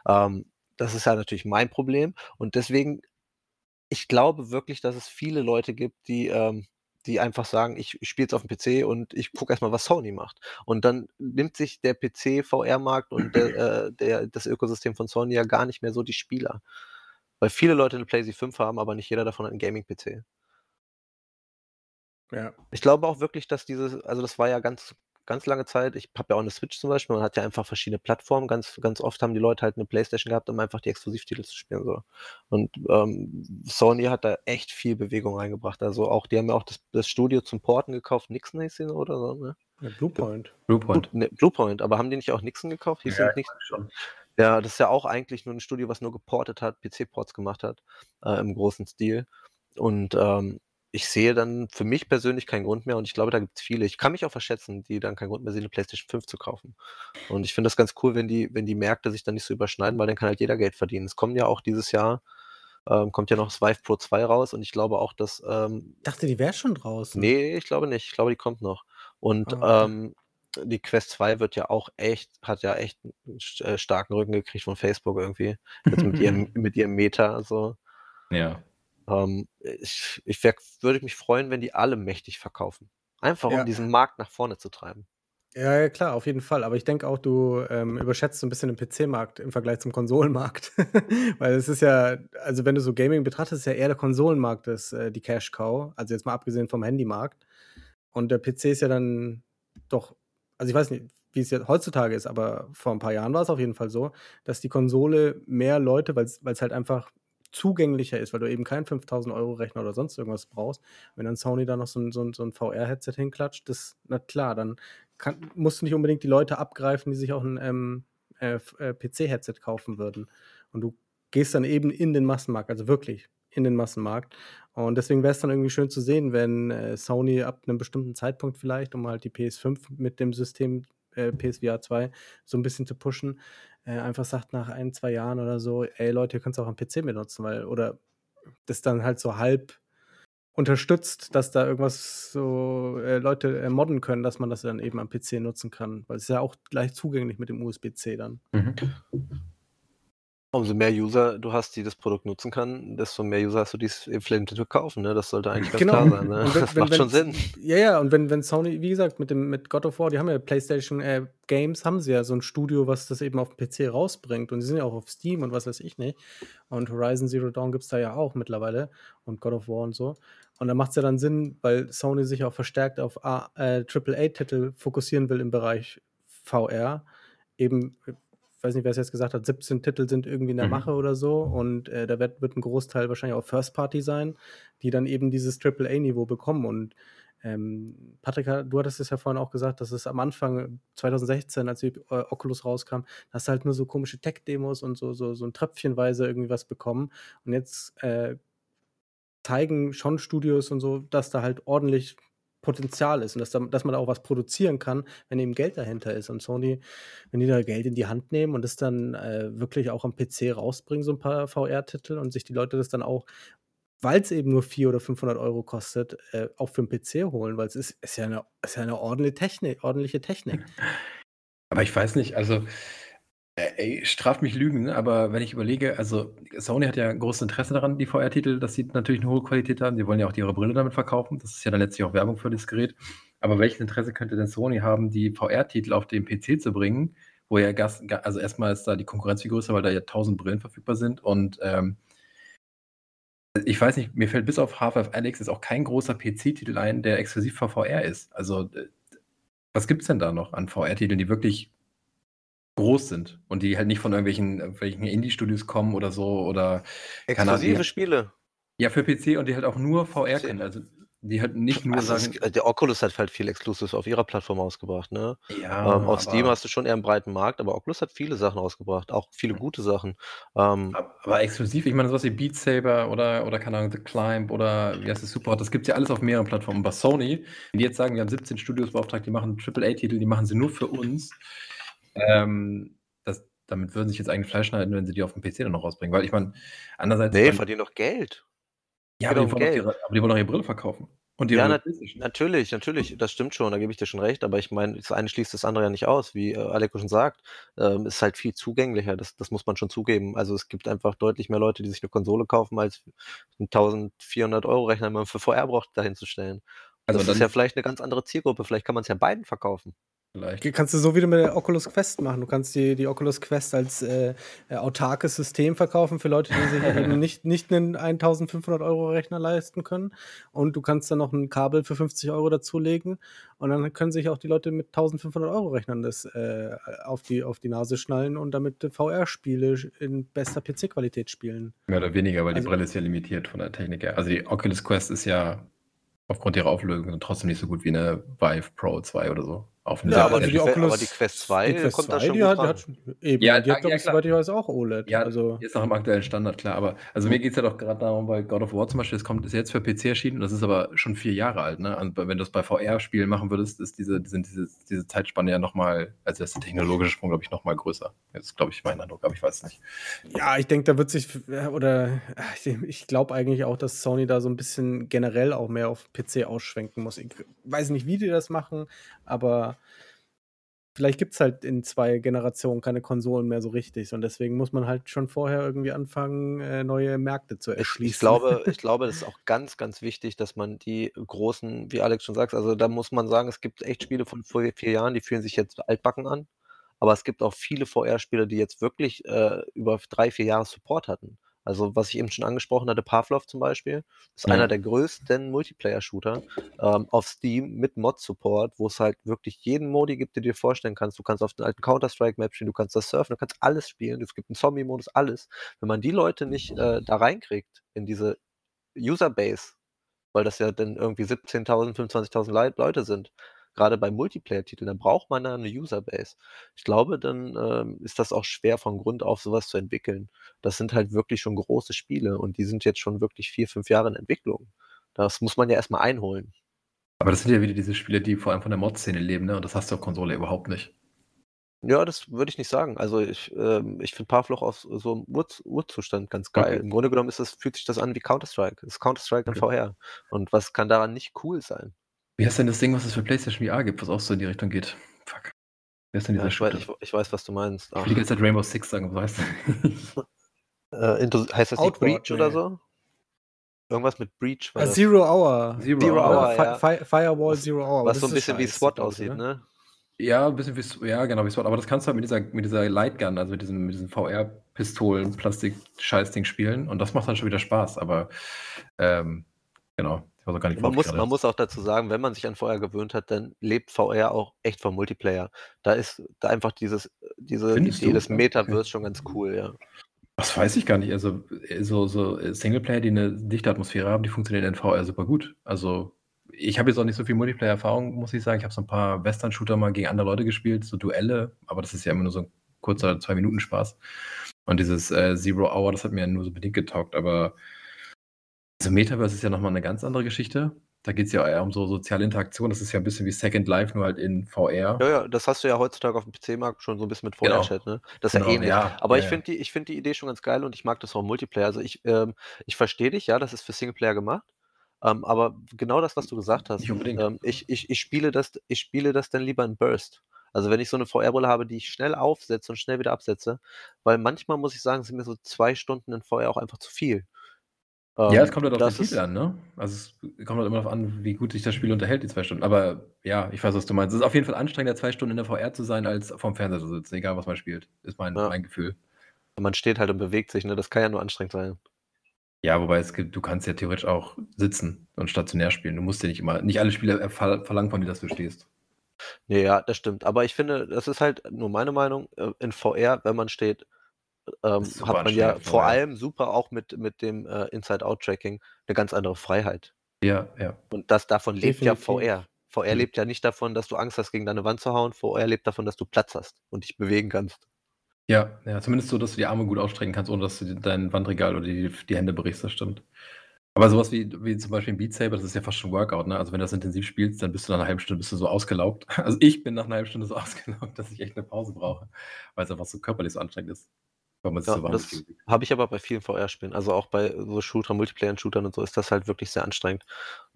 ähm, das ist ja natürlich mein Problem und deswegen ich glaube wirklich, dass es viele Leute gibt, die, ähm die einfach sagen: „Ich spiele jetzt auf dem PC und ich gucke erst mal, was Sony macht.“ Und dann nimmt sich der PC-VR-Markt und der, äh, der das Ökosystem von Sony ja gar nicht mehr so die Spieler. Weil viele Leute eine PlayStation 5 haben, aber nicht jeder davon hat 'n Gaming-PC. Ja. Ich glaube auch wirklich, dass dieses also, das war ja ganz ganz lange Zeit ich habe ja auch eine Switch zum Beispiel, man hat ja einfach verschiedene Plattformen. Ganz ganz oft haben die Leute halt eine Playstation gehabt, um einfach die Exklusivtitel zu spielen so. Und, ähm, Sony hat da echt viel Bewegung reingebracht. Also, auch die haben ja auch das das Studio zum Porten gekauft, Nixon hieß sie oder so, ne? Ja, Bluepoint. Bluepoint. Blue, ne, Bluepoint, aber haben die nicht auch Nixon gekauft? Hieß ja, Nixon? schon. Ja, das ist ja auch eigentlich nur ein Studio, was nur geportet hat, PC-Ports gemacht hat, äh, im großen Stil. Und, ähm ich sehe dann für mich persönlich keinen Grund mehr und ich glaube, da gibt es viele. Ich kann mich auch verschätzen, die dann keinen Grund mehr sehen, 'ne PlayStation 5 zu kaufen. Und ich finde das ganz cool, wenn die wenn die Märkte sich dann nicht so überschneiden, weil dann kann halt jeder Geld verdienen. Es kommen ja auch dieses Jahr ähm, kommt ja noch das Vive Pro 2 raus und ich glaube auch, dass, ähm Dachte, die wäre schon draußen. Ne, ich glaube nicht. Ich glaube, die kommt noch. Und, Ah, ähm, die Quest 2 wird ja auch echt hat ja echt 'n äh, starken Rücken gekriegt von Facebook irgendwie. Jetzt mit ihrem mit ihrem Meta so. Ja. Ähm, ich ich wär würde mich freuen, wenn die alle mächtig verkaufen. Einfach um diesen Markt nach vorne zu treiben. Ja, ja, klar, auf jeden Fall. Aber ich denke auch, du ähm, überschätzt so ein bisschen den PC-Markt im Vergleich zum Konsolenmarkt. Weil es ist ja, also wenn du so Gaming betrachtest, ist ja eher der Konsolenmarkt das, äh, die Cash-Cow. Also jetzt mal abgesehen vom Handymarkt. Und der PC ist ja dann doch, also ich weiß nicht, wie es jetzt heutzutage ist, aber vor ein paar Jahren war es auf jeden Fall so, dass die Konsole mehr Leute, weil es halt einfach zugänglicher ist, weil du eben keinen 5000 Euro Rechner oder sonst irgendwas brauchst. Wenn dann Sony da noch so ein, so ein, so ein VR-Headset hinklatscht, das, na klar, dann kann, musst du nicht unbedingt die Leute abgreifen, die sich auch ein ähm, äh, äh PC-Headset kaufen würden. Und du gehst dann eben in den Massenmarkt, also wirklich in den Massenmarkt. Und deswegen wäre es dann irgendwie schön zu sehen, wenn äh, Sony ab einem bestimmten Zeitpunkt vielleicht, um halt die PS5 mit dem System äh, PSVR 2 so ein bisschen zu pushen, äh, einfach sagt nach ein, zwei Jahren oder so, ey Leute, ihr könnt es auch am PC benutzen, weil, oder das dann halt so halb unterstützt, dass da irgendwas so äh, Leute äh, modden können, dass man das dann eben am PC nutzen kann, weil es ist ja auch leicht zugänglich mit dem USB-C dann. Mhm. Umso mehr User du hast, die das Produkt nutzen kann, desto mehr User hast du, die es vielleicht kaufen. Ne? Das sollte eigentlich ganz genau. klar sein. Ne? Wenn, das wenn, macht schon Sinn. Ja, ja, und wenn, wenn Sony, wie gesagt, mit, dem, mit God of War, die haben ja PlayStation äh, Games, haben sie ja so ein Studio, was das eben auf dem PC rausbringt. Und die sind ja auch auf Steam und was weiß ich nicht. Und Horizon Zero Dawn gibt es da ja auch mittlerweile. Und God of War und so. Und da macht es ja dann Sinn, weil Sony sich auch verstärkt auf äh, AAA-Titel fokussieren will im Bereich VR. Eben ich weiß nicht, wer es jetzt gesagt hat, 17 Titel sind irgendwie in der mhm. Mache oder so. Und äh, da wird, wird ein Großteil wahrscheinlich auch First Party sein, die dann eben dieses AAA-Niveau bekommen. Und ähm, Patrick, du hattest es ja vorhin auch gesagt, dass es am Anfang 2016, als die äh, Oculus rauskam, hast du halt nur so komische Tech-Demos und so, so, so ein Tröpfchenweise irgendwie was bekommen. Und jetzt äh, zeigen schon Studios und so, dass da halt ordentlich Potenzial ist und dass, da, dass man auch was produzieren kann, wenn eben Geld dahinter ist. Und Sony, wenn die da Geld in die Hand nehmen und das dann äh, wirklich auch am PC rausbringen, so ein paar VR-Titel und sich die Leute das dann auch, weil es eben nur 400 oder 500 Euro kostet, äh, auch für den PC holen, weil es ist, ist, ja eine, ist ja eine ordentliche Technik, ordentliche Technik. Aber ich weiß nicht, also ey, straft mich Lügen, ne? aber wenn ich überlege, also Sony hat ja großes Interesse daran, die VR-Titel, dass sie natürlich eine hohe Qualität haben. Die wollen ja auch ihre Brille damit verkaufen. Das ist ja dann letztlich auch Werbung für das Gerät. Aber welches Interesse könnte denn Sony haben, die VR-Titel auf den PC zu bringen, wo ja Gas, also erstmal ist da die Konkurrenz viel größer, weil da ja tausend Brillen verfügbar sind und ähm, ich weiß nicht, mir fällt bis auf Half-Life Alex ist auch kein großer PC-Titel ein, der exklusiv für VR ist. Also, äh, was gibt es denn da noch an VR-Titeln, die wirklich groß sind und die halt nicht von irgendwelchen, irgendwelchen Indie-Studios kommen oder so oder Exklusive Spiele. Ja, für PC und die halt auch nur VR können. Also die halt nicht nur also sagen. Es, der Oculus hat halt viel Exclusives auf ihrer Plattform ausgebracht, ne? Ja. Ähm, auf Steam hast du schon eher einen breiten Markt, aber Oculus hat viele Sachen ausgebracht, auch viele gute Sachen. Ähm, aber exklusiv, ich meine, sowas wie Beat Saber oder, oder keine Ahnung, The Climb oder wie heißt es, Support, das gibt es ja alles auf mehreren Plattformen. Bei Sony, wenn die jetzt sagen, wir haben 17 Studios beauftragt, die machen AAA-Titel, die machen sie nur für uns, ähm, das, damit würden sich jetzt eigentlich Fleisch schneiden, wenn sie die auf dem PC dann noch rausbringen. Weil ich meine, andererseits. Nee, verdienen doch Geld. Ja, aber die, Geld. Ihre, aber die wollen doch ihre Brille verkaufen. Und ja, nat natürlich, natürlich, das stimmt schon, da gebe ich dir schon recht, aber ich meine, das eine schließt das andere ja nicht aus, wie äh, Aleko schon sagt, ähm, ist halt viel zugänglicher, das, das muss man schon zugeben. Also es gibt einfach deutlich mehr Leute, die sich eine Konsole kaufen, als einen 1400 Euro Rechner, den man für VR braucht, dahin zu stellen. Also das ist ja vielleicht eine ganz andere Zielgruppe, vielleicht kann man es ja beiden verkaufen. Vielleicht. Kannst du so wie du mit der Oculus Quest machen. Du kannst die, die Oculus Quest als äh, äh autarkes System verkaufen für Leute, die sich eben nicht, nicht einen 1500 Euro Rechner leisten können. Und du kannst dann noch ein Kabel für 50 Euro dazulegen. Und dann können sich auch die Leute mit 1500 Euro Rechnern das äh, auf, die, auf die Nase schnallen und damit VR-Spiele in bester PC-Qualität spielen. Mehr oder weniger, weil also, die Brille ist ja limitiert von der Technik her. Also die Oculus Quest ist ja aufgrund ihrer Auflösung trotzdem nicht so gut wie eine Vive Pro 2 oder so. Auf ja, aber die, Oculus, aber die Quest 2 die Quest kommt 2, da schon die hat, hat, eben, ja, die hat, glaube ich, soweit ich weiß, auch OLED. Ja, also. ist noch im aktuellen Standard, klar. Aber also mir geht es ja doch gerade darum, bei God of War zum Beispiel, das kommt ist jetzt für PC erschienen, das ist aber schon vier Jahre alt. Ne? Und wenn du das bei VR-Spielen machen würdest, ist diese, sind diese, diese Zeitspanne ja nochmal, also ist der technologische Sprung, glaube ich, nochmal größer. Das ist, glaube ich, mein Eindruck, aber ich weiß es nicht. Ja, ich denke, da wird sich, oder ich glaube eigentlich auch, dass Sony da so ein bisschen generell auch mehr auf PC ausschwenken muss. Ich weiß nicht, wie die das machen, aber vielleicht gibt es halt in zwei Generationen keine Konsolen mehr so richtig. Und deswegen muss man halt schon vorher irgendwie anfangen, äh, neue Märkte zu erschließen. Ich, ich, glaube, ich glaube, das ist auch ganz, ganz wichtig, dass man die großen, wie Alex schon sagt, also da muss man sagen, es gibt echt Spiele von vor vier Jahren, die fühlen sich jetzt altbacken an. Aber es gibt auch viele VR-Spiele, die jetzt wirklich äh, über drei, vier Jahre Support hatten. Also, was ich eben schon angesprochen hatte, Pavlov zum Beispiel, ist Ja. einer der größten Multiplayer-Shooter ähm, auf Steam mit Mod-Support, wo es halt wirklich jeden Modi gibt, den du dir vorstellen kannst. Du kannst auf den alten Counter-Strike-Map spielen, du kannst das surfen, du kannst alles spielen. Es gibt einen Zombie-Modus, alles. Wenn man die Leute nicht äh, da reinkriegt in diese User-Base, weil das ja dann irgendwie 17.000, 25.000 Lei Leute sind, gerade bei Multiplayer-Titeln, dann braucht man da eine User-Base. Ich glaube, dann ähm, ist das auch schwer von Grund auf sowas zu entwickeln. Das sind halt wirklich schon große Spiele und die sind jetzt schon wirklich vier, fünf Jahre in Entwicklung. Das muss man ja erstmal einholen. Aber das sind ja wieder diese Spiele, die vor allem von der Mod-Szene leben, ne? Und das hast du auf Konsole überhaupt nicht. Ja, das würde ich nicht sagen. Also ich, ähm, ich finde Pavlov aus so einem Urz Urzustand ganz geil. Okay. Im Grunde genommen ist das, fühlt sich das an wie Counter-Strike. Das ist Counter-Strike in Okay. VR. Und was kann daran nicht cool sein? Wie heißt denn das Ding, was es für PlayStation VR gibt, was auch so in die Richtung geht? Fuck. Wie heißt denn Ja, dieser ich, weiß, ich, ich weiß, was du meinst. Ich will Ach, die ganze Zeit Rainbow Six sagen, was heißt äh, into, heißt das Outward, Breach oder nee. so? Irgendwas mit Breach war Ah. Zero Hour. Zero, Zero Hour. Ja. Fi- Firewall Was- Zero Hour. Was so ein bisschen wie scheiße, SWAT aussieht, oder? ne? Ja, ein bisschen wie, ja, genau, wie SWAT. Aber das kannst du halt mit dieser, mit dieser Lightgun, also mit diesem, mit diesen VR-Pistolen, Plastik-Scheißding spielen. Und das macht dann schon wieder Spaß. Aber, ähm, genau. Auch gar nicht, Man muss, man muss auch dazu sagen, wenn man sich an VR gewöhnt hat, dann lebt VR auch echt vom Multiplayer. Da ist da einfach dieses, diese Findest Idee du? des Okay. Metaverse schon ganz cool, ja. Das weiß ich gar nicht. Also, äh, so, so äh, Singleplayer, die eine dichte Atmosphäre haben, die funktionieren in VR super gut. Also, ich habe jetzt auch nicht so viel Multiplayer-Erfahrung, muss ich sagen. Ich habe so ein paar Western-Shooter mal gegen andere Leute gespielt, so Duelle, aber das ist ja immer nur so ein kurzer Zwei-Minuten-Spaß. Und dieses äh, Zero Hour, das hat mir ja nur so bedingt getaugt, aber also Metaverse ist ja nochmal eine ganz andere Geschichte. Da geht es ja eher um so soziale Interaktion. Das ist ja ein bisschen wie Second Life, nur halt in VR. Ja, ja, das hast du ja heutzutage auf dem PC-Markt schon so ein bisschen mit Genau. VR-Chat, ne? Das ist Genau, ja ähnlich. ja, Aber ja, ich ja. finde die, ich die Idee schon ganz geil und ich mag das auch im Multiplayer. Also ich, ähm, ich verstehe dich, ja, das ist für Singleplayer gemacht. Ähm, aber genau das, was du gesagt hast, Nicht unbedingt. ähm, ich, ich, ich, spiele das, ich spiele das dann lieber in Burst. Also wenn ich so eine VR-Brille habe, die ich schnell aufsetze und schnell wieder absetze, weil manchmal muss ich sagen, sind mir so zwei Stunden in VR auch einfach zu viel. Ja, Ähm, es kommt halt auf das den Titel an, ne? Also es kommt halt immer darauf an, wie gut sich das Spiel unterhält, die zwei Stunden. Aber ja, ich weiß, was du meinst. Es ist auf jeden Fall anstrengender, zwei Stunden in der VR zu sein, als vorm Fernseher zu sitzen, egal was man spielt. Ist mein, Ja. mein Gefühl. Man steht halt und bewegt sich, ne? Das kann ja nur anstrengend sein. Ja, wobei es gibt, du kannst ja theoretisch auch sitzen und stationär spielen. Du musst ja nicht immer, nicht alle Spieler äh, ver verlangen von dir, dass du stehst. Ja, das stimmt. Aber ich finde, das ist halt nur meine Meinung, äh, in VR, wenn man steht, ähm, hat man ja vor allem super auch mit, mit dem äh, Inside-Out-Tracking eine ganz andere Freiheit. Ja, ja. Und das davon lebt ja Definitiv. VR. VR Mhm. lebt ja nicht davon, dass du Angst hast, gegen deine Wand zu hauen. VR lebt davon, dass du Platz hast und dich bewegen kannst. Ja, ja, zumindest so, dass du die Arme gut ausstrecken kannst, ohne dass du dein Wandregal oder die, die Hände brichst, das stimmt. Aber sowas wie, wie zum Beispiel ein Beat Saber, das ist ja fast schon Workout, ne? Also wenn du das intensiv spielst, dann bist du nach einer halben Stunde bist du so ausgelaugt. Also ich bin nach einer halben Stunde so ausgelaugt, dass ich echt eine Pause brauche, weil es einfach so körperlich so anstrengend ist. Weil man sich Ja, so warm das habe ich aber bei vielen VR-Spielen. Also auch bei so Shooter, Multiplayer-Shootern und so ist das halt wirklich sehr anstrengend.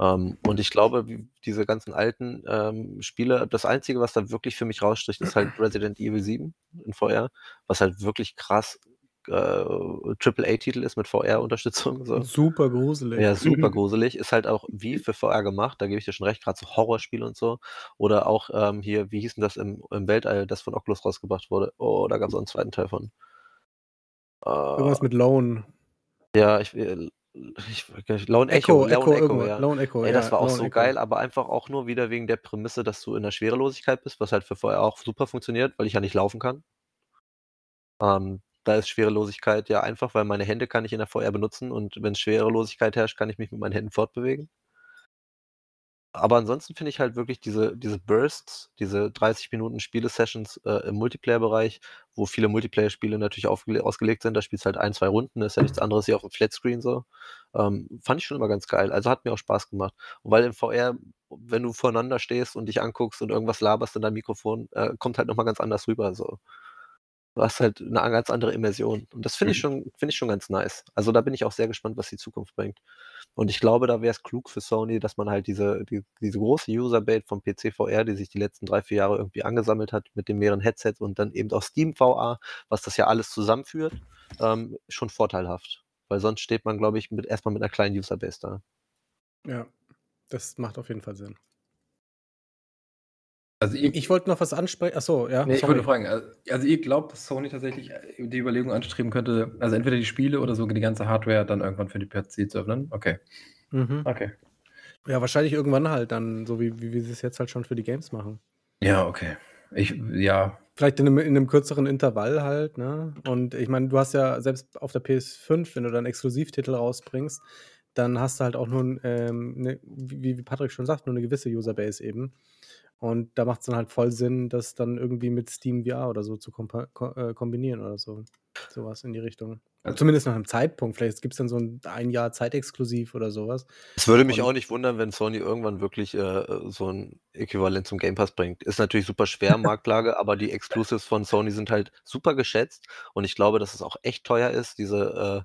Ähm, und ich glaube, wie diese ganzen alten ähm, Spiele, das Einzige, was da wirklich für mich rausstricht, ist halt Resident Evil 7 in VR, was halt wirklich krass äh, AAA-Titel ist mit VR-Unterstützung. So. Super gruselig. Ja, super gruselig. Ist halt auch wie für VR gemacht, da gebe ich dir schon recht, gerade so Horrorspiele und so. Oder auch ähm, hier, wie hieß denn das im, im Weltall, das von Oculus rausgebracht wurde? Oh, da gab es auch einen zweiten Teil von. Irgendwas mit Lone. ja, ich, äh, ich, Lone Echo, Echo, Echo, Lone Echo, irgendwas. ja. Lone Echo, Ey, ja. das war auch Lone so Echo. geil, aber einfach auch nur wieder wegen der Prämisse, dass du in der Schwerelosigkeit bist, was halt für VR auch super funktioniert, weil ich ja nicht laufen kann. Ähm, da ist Schwerelosigkeit ja einfach, weil meine Hände kann ich in der VR benutzen und wenn Schwerelosigkeit herrscht, kann ich mich mit meinen Händen fortbewegen. Aber ansonsten finde ich halt wirklich diese, diese Bursts, diese 30 Minuten Spiele-Sessions äh, im Multiplayer-Bereich, wo viele Multiplayer-Spiele natürlich ausgelegt sind, da spielst du halt ein, zwei Runden, ist ja nichts anderes hier auf dem Flatscreen so. Ähm, fand ich schon immer ganz geil. Also hat mir auch Spaß gemacht. Und weil im VR, wenn du voreinander stehst und dich anguckst und irgendwas laberst in deinem Mikrofon, äh, kommt halt nochmal ganz anders rüber. So. Du hast halt eine ganz andere Immersion. Und das finde ich, mhm. schon, ich schon ganz nice. Also da bin ich auch sehr gespannt, was die Zukunft bringt. Und ich glaube, da wäre es klug für Sony, dass man halt diese, die, diese große User-Base vom PC VR, die sich die letzten drei, vier Jahre irgendwie angesammelt hat mit den mehreren Headsets und dann eben auch Steam VR, was das ja alles zusammenführt, ähm, schon vorteilhaft. Weil sonst steht man, glaube ich, mit, erstmal mit einer kleinen User-Base da. Ja, das macht auf jeden Fall Sinn. Also ihr, ich wollte noch was ansprechen. Achso, ja. Nee, ich wollte fragen, also, also ihr glaubt, dass Sony tatsächlich äh, die Überlegung anstreben könnte, also entweder die Spiele oder so die ganze Hardware dann irgendwann für die PC zu öffnen? Okay. Mhm. Okay. Ja, wahrscheinlich irgendwann halt dann, so wie, wie wir es jetzt halt schon für die Games machen. Ja, okay. Ich, ja. Vielleicht in einem, in einem kürzeren Intervall halt, ne? Und ich meine, du hast ja selbst auf der PS5, wenn du dann Exklusivtitel rausbringst, dann hast du halt auch nur, ähm, ne, wie, wie Patrick schon sagt, nur eine gewisse Userbase eben. Und da macht es dann halt voll Sinn, das dann irgendwie mit Steam VR oder so zu äh, kombinieren oder so. Sowas in die Richtung. Also zumindest nach einem Zeitpunkt. Vielleicht gibt es dann so ein, ein Jahr Zeitexklusiv oder sowas. Es würde mich Und, auch nicht wundern, wenn Sony irgendwann wirklich äh, so ein Äquivalent zum Game Pass bringt. Ist natürlich super schwer, Marktlage, aber die Exclusives von Sony sind halt super geschätzt. Und ich glaube, dass es auch echt teuer ist, diese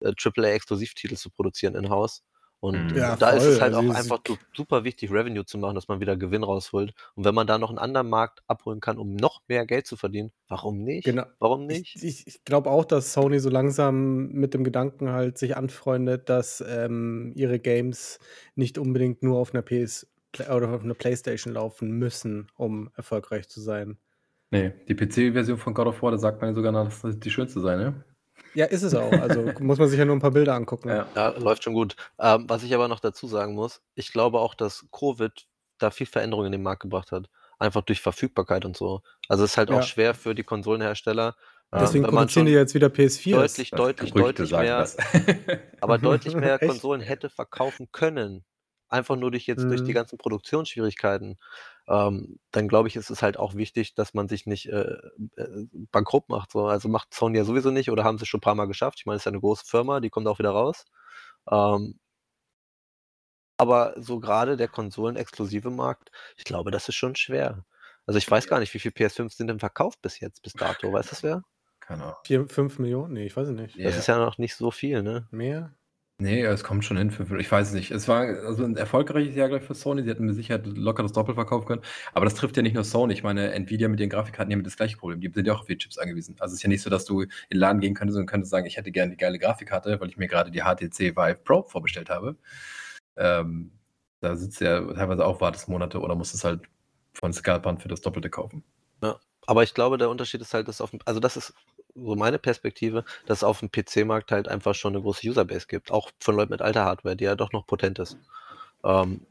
äh, AAA-Exklusivtitel zu produzieren in-house. Und mhm. ja, da voll. ist es halt auch einfach super wichtig, Revenue zu machen, dass man wieder Gewinn rausholt. Und wenn man da noch einen anderen Markt abholen kann, um noch mehr Geld zu verdienen, warum nicht? Genau. Warum nicht? Ich, ich, ich glaube auch, dass Sony so langsam mit dem Gedanken halt sich anfreundet, dass ähm, ihre Games nicht unbedingt nur auf einer PS oder auf einer Playstation laufen müssen, um erfolgreich zu sein. Nee, die PC-Version von God of War, da sagt man ja sogar, dass das die schönste sei, ne? Ja, ist es auch. Also muss man sich ja nur ein paar Bilder angucken. Ja, ja läuft schon gut. Ähm, was ich aber noch dazu sagen muss, ich glaube auch, dass Covid da viel Veränderung in den Markt gebracht hat. Einfach durch Verfügbarkeit und so. Also es ist halt ja. auch schwer für die Konsolenhersteller. Deswegen ähm, produzieren die jetzt wieder PS4. Deutlich, deutlich, deutlich mehr. aber deutlich mehr Konsolen hätte verkaufen können. Einfach nur durch jetzt mhm. durch die mhm. ganzen Produktionsschwierigkeiten ähm, dann glaube ich, ist es halt auch wichtig, dass man sich nicht äh, äh, bankrott macht. So. Also macht Sony ja sowieso nicht oder haben sie schon ein paar Mal geschafft. Ich meine, es ist ja eine große Firma, die kommt auch wieder raus. Ähm, aber so gerade der konsolenexklusive Markt, ich glaube, das ist schon schwer. Also ich weiß gar nicht, wie viele PS5 sind denn verkauft bis jetzt, bis dato. Weißt du das wer? Keine Ahnung. 4, 5 Millionen? Nee, ich weiß es nicht. Das yeah. ist ja noch nicht so viel, ne? Mehr? Nee, es kommt schon hin für ich weiß es nicht. Es war also 'n erfolgreiches Jahr, glaube für Sony. Sie hätten mit Sicherheit locker das Doppel verkaufen können. Aber das trifft ja nicht nur Sony. Ich meine, Nvidia mit ihren Grafikkarten, die haben das gleiche Problem. Die sind ja auch auf die Chips angewiesen. Also, es ist ja nicht so, dass du in den Laden gehen könntest und könntest sagen: „Ich hätte gerne die geile Grafikkarte, weil ich mir gerade die HTC Vive Pro vorbestellt habe.“ Ähm, da sitzt ja teilweise auch wartest Monate oder musst es halt von Scalpern für das Doppelte kaufen. Ja, aber ich glaube, der Unterschied ist halt, dass auf also, das ist so meine Perspektive, dass es auf dem PC-Markt halt einfach schon eine große Userbase gibt, auch von Leuten mit alter Hardware, die ja doch noch potent ist. Ähm,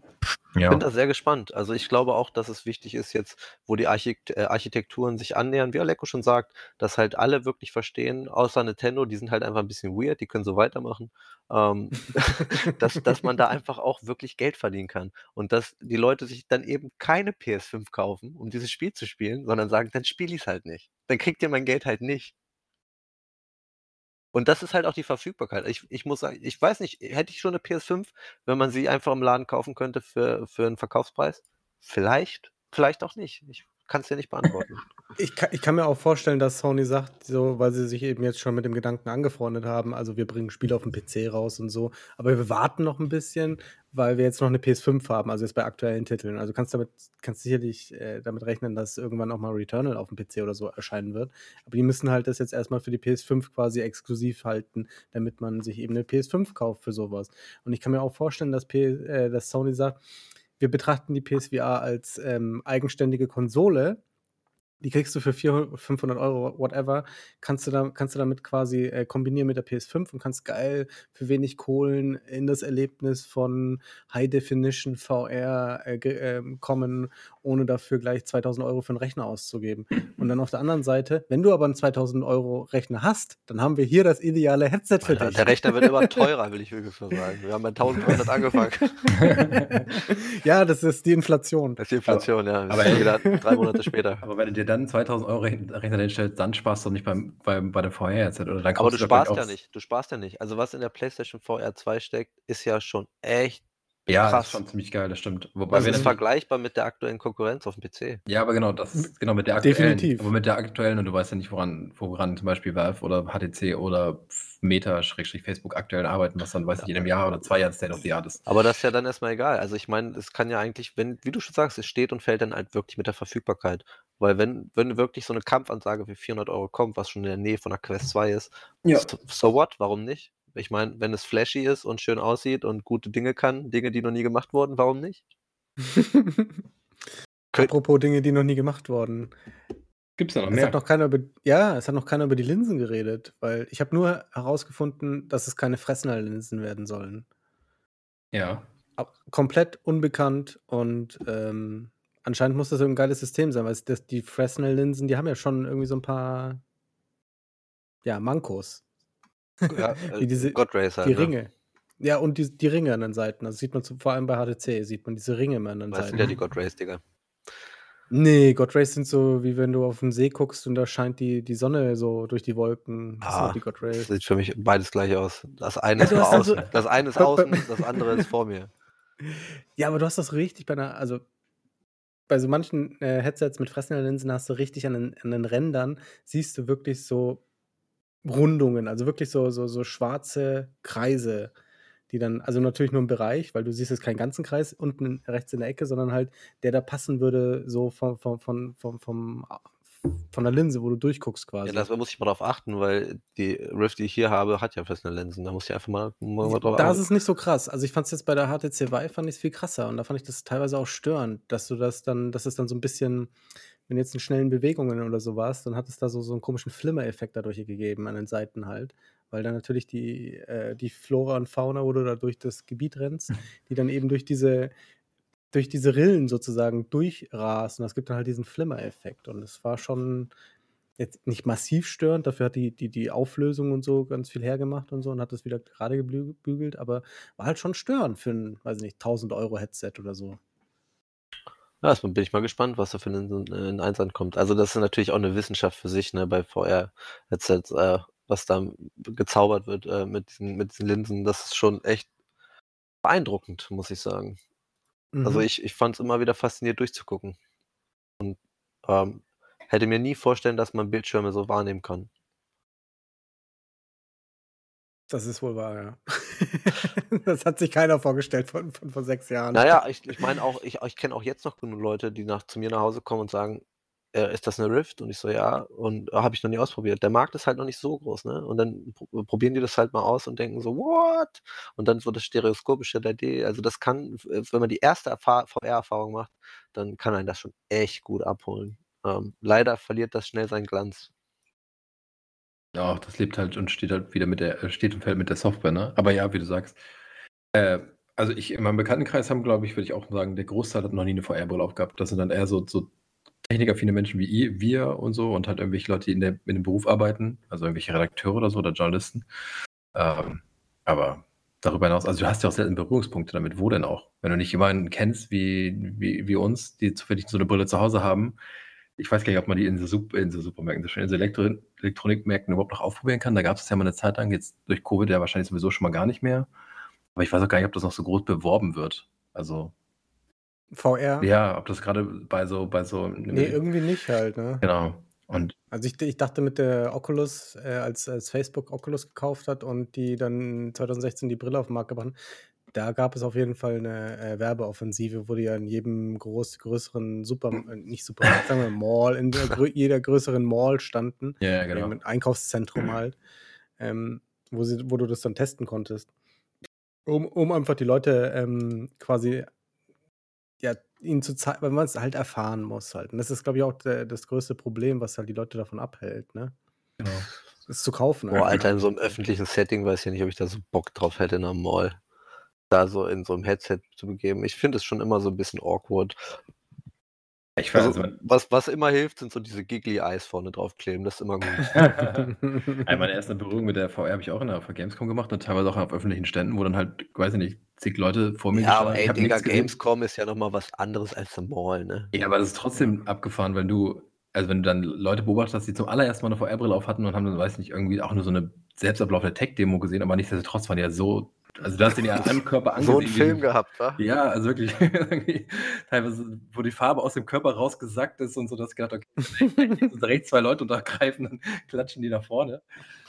ich bin da sehr gespannt. Also ich glaube auch, dass es wichtig ist jetzt, wo die Architekt äh, Architekturen sich annähern, wie Aleko schon sagt, dass halt alle wirklich verstehen, außer Nintendo, die sind halt einfach ein bisschen weird, die können so weitermachen, ähm, dass, dass man da einfach auch wirklich Geld verdienen kann. Und dass die Leute sich dann eben keine PS5 kaufen, um dieses Spiel zu spielen, sondern sagen, dann spiele ich es halt nicht. Dann kriegt ihr mein Geld halt nicht. Und das ist halt auch die Verfügbarkeit. Ich ich muss sagen, ich weiß nicht, hätte ich schon eine PS5, wenn man sie einfach im Laden kaufen könnte für für 'n Verkaufspreis? Vielleicht, vielleicht auch nicht. Ich kann es dir nicht beantworten. Ich kann, ich kann mir auch vorstellen, dass Sony sagt, so, weil sie sich eben jetzt schon mit dem Gedanken angefreundet haben, also wir bringen Spiele auf dem PC raus und so, aber wir warten noch ein bisschen, weil wir jetzt noch eine PS5 haben, also jetzt bei aktuellen Titeln. Also kannst damit kannst sicherlich äh, damit rechnen, dass irgendwann auch mal Returnal auf dem PC oder so erscheinen wird. Aber die müssen halt das jetzt erstmal für die PS5 quasi exklusiv halten, damit man sich eben eine PS5 kauft für sowas. Und ich kann mir auch vorstellen, dass, P äh, dass Sony sagt, wir betrachten die PSVR als ähm, eigenständige Konsole die kriegst du für 400, 500 Euro, whatever, kannst du, da, kannst du damit quasi äh, kombinieren mit der PS5 und kannst geil für wenig Kohlen in das Erlebnis von High Definition VR äh, äh, kommen, ohne dafür gleich 2000 Euro für einen Rechner auszugeben. Und dann auf der anderen Seite, wenn du aber einen 2000 Euro Rechner hast, dann haben wir hier das ideale Headset für Alter, dich. Der Rechner wird immer teurer, will ich wirklich so sagen. Wir haben bei 1300 angefangen. ja, das ist die Inflation. Das ist die Inflation, aber, ja. Aber wieder drei Monate später. Aber wenn du dir dir dann 2000 Euro Rechner hinstellst, dann sparst du nicht beim, beim, bei der VR-Headset. Aber du sparst ja nicht. Du sparst ja nicht. Also was in der PlayStation VR 2 steckt, ist ja schon echt Ja, das ist schon ziemlich geil, das stimmt. Wobei Das ist vergleichbar mit der aktuellen Konkurrenz auf dem PC. Ja, aber genau, das ist genau mit der aktuellen. Definitiv. Aber mit der aktuellen, und du weißt ja nicht, woran, woran zum Beispiel Valve oder HTC oder Meta, Facebook aktuell arbeiten, was dann, weiß ich, in einem Jahr oder zwei Jahren State of the Art ist. Aber das ist ja dann erstmal egal. Also ich meine, es kann ja eigentlich, wenn, wie du schon sagst, es steht und fällt dann halt wirklich mit der Verfügbarkeit. Weil wenn, wenn wirklich so eine Kampfansage für 400 Euro kommt, was schon in der Nähe von der Quest 2 ist, Ja. so, so what, warum nicht? Ich meine, wenn es flashy ist und schön aussieht und gute Dinge kann, Dinge, die noch nie gemacht wurden, warum nicht? Apropos Dinge, die noch nie gemacht wurden. Gibt es da noch Es mehr? hat noch keiner über, ja, es hat noch keiner über die Linsen geredet, weil ich habe nur herausgefunden, dass es keine Fresnel-Linsen werden sollen. Ja. Komplett unbekannt und ähm, anscheinend muss das ein geiles System sein, weil das, die Fresnel-Linsen, die haben ja schon irgendwie so ein paar ja, Mankos. Ja, Wie diese, God Racer. die ne? Ringe. Ja, und die, die Ringe an den Seiten. Also sieht man zu, vor allem bei HTC, sieht man diese Ringe immer an den Das sind Seiten. ja die God Digga. Nee, God Rays sind so, wie wenn du auf den See guckst und da scheint die, die Sonne so durch die Wolken. Das sind Ah, die God Das sieht für mich beides gleich aus. Das eine Ja, ist dann außen. so- Das eine ist außen, das andere ist vor mir. Ja, aber du hast das richtig bei einer, also bei so manchen äh, Headsets mit Fresnel-Linsen hast du richtig an den, an den Rändern, siehst du wirklich so Rundungen, also wirklich so, so, so schwarze Kreise, die dann, also natürlich nur im Bereich, weil du siehst jetzt keinen ganzen Kreis unten rechts in der Ecke, sondern halt der da passen würde, so vom, vom, vom, vom, vom, von der Linse, wo du durchguckst Ja, quasi. da muss ich mal drauf achten, weil die Rift, die ich hier habe, hat ja feste Linsen. Da muss ich einfach mal, mal, drauf Da ist achten. es nicht so krass. Also ich fand es jetzt bei der HTC Vive fand ich es viel krasser und da fand ich das teilweise auch störend, dass du das dann, dass es dann so ein bisschen, wenn jetzt in schnellen Bewegungen oder so warst, dann hat es da so, so einen komischen Flimmer-Effekt dadurch gegeben an den Seiten halt, weil dann natürlich die, äh, die Flora und Fauna, wo du da durch das Gebiet rennst, die dann eben durch diese, durch diese Rillen sozusagen durchrast und das gibt dann halt diesen Flimmer-Effekt und es war schon jetzt nicht massiv störend, dafür hat die, die, die Auflösung und so ganz viel hergemacht und so und hat das wieder gerade gebügelt, aber war halt schon störend für ein, weiß ich nicht, 1000 Euro Headset oder so. Ja, erstmal bin ich mal gespannt, was da für ein, äh, ein Einsatz kommt. Also das ist natürlich auch eine Wissenschaft für sich, ne, bei VR-Headsets, äh, was da gezaubert wird äh, mit, diesen, mit diesen Linsen. Das ist schon echt beeindruckend, muss ich sagen. Also Mhm. ich, ich fand es immer wieder faszinierend durchzugucken. Und ähm, hätte mir nie vorstellen, dass man Bildschirme so wahrnehmen kann. Das ist wohl wahr, ja. das hat sich keiner vorgestellt von, von vor sechs Jahren. Naja, ich, ich meine auch, ich, ich kenne auch jetzt noch genug Leute, die nach, zu mir nach Hause kommen und sagen, äh, ist das eine Rift? Und ich so, ja, und äh, habe ich noch nie ausprobiert. Der Markt ist halt noch nicht so groß, ne? Und dann pro probieren die das halt mal aus und denken so, what? Und dann so das stereoskopische 3D. Also das kann, äh, wenn man die erste Erfahr- VR-Erfahrung macht, dann kann einen das schon echt gut abholen. Ähm, leider verliert das schnell seinen Glanz. Ja, das lebt halt und steht halt wieder mit der, äh, steht und fällt mit der Software, ne? Aber ja, wie du sagst. Äh, also ich, in meinem Bekanntenkreis haben, glaube ich, würde ich auch sagen, der Großteil hat noch nie eine VR-Brille aufgehabt. Das sind dann eher so, so technikaffine Menschen wie wir und so und halt irgendwelche Leute, die in, der, in dem Beruf arbeiten, also irgendwelche Redakteure oder so oder Journalisten. Ähm, aber darüber hinaus, also du hast ja auch selten Berührungspunkte damit. Wo denn auch? Wenn du nicht jemanden kennst wie, wie, wie uns, die zufällig so eine Brille zu Hause haben, ich weiß gar nicht, ob man die in so, Sup in so Supermärkten, in so Elektro Elektronikmärkten überhaupt noch aufprobieren kann. Da gab es ja mal eine Zeit lang, jetzt durch Covid ja wahrscheinlich sowieso schon mal gar nicht mehr. Aber ich weiß auch gar nicht, ob das noch so groß beworben wird. Also, VR? ja, ob das gerade bei so, bei so. Nee, irgendwie nicht halt, ne? Genau. Und Also ich, ich dachte mit der Oculus, äh, als, als Facebook Oculus gekauft hat und die dann 2016 die Brille auf den Markt gebracht haben, da gab es auf jeden Fall eine äh, Werbeoffensive, wo die ja in jedem groß, größeren Super, äh, nicht Supermarkt, sagen wir Mall, in der, jeder größeren Mall standen, ja, ja, äh, genau. mit Einkaufszentrum halt, ähm, wo, sie, wo du das dann testen konntest. Um, um einfach die Leute ähm, quasi ja, ihnen zu zeigen, weil man es halt erfahren muss halt. Und das ist, glaube ich, auch der, das größte Problem, was halt die Leute davon abhält, ne? genau. Es zu kaufen. Boah. Alter, in so einem öffentlichen Setting weiß ich ja nicht, ob ich da so Bock drauf hätte in einem Mall. Da so in so einem Headset zu begeben. Ich finde es schon immer so ein bisschen awkward. Ich weiß, Also, also, was, was immer hilft, sind so diese Giggly Eyes vorne draufkleben. Das ist immer gut. Also meine erste Berührung mit der VR habe ich auch in der der Gamescom gemacht und teilweise auch auf öffentlichen Ständen, wo dann halt, weiß ich nicht, zig Leute vor mir ja, aber ey, Ich habe Digga. Gamescom ist ja nochmal was anderes als ein Mall, ne? Ja, aber das ist trotzdem abgefahren, wenn du, also wenn du dann Leute beobachtest, die zum allerersten Mal eine VR-Brille auf hatten und haben dann, weiß ich nicht, irgendwie auch nur so eine selbst ablaufende Tech-Demo gesehen, aber nichtsdestotrotz waren die ja so also du hast den ja einem Körper So angesehen, wie Film die gehabt, wa? ja, also wirklich teilweise, wo die Farbe aus dem Körper rausgesackt ist und so, da hast du gedacht: „Okay, sind da rechts 2 Leute und da greifen, dann klatschen die nach vorne.“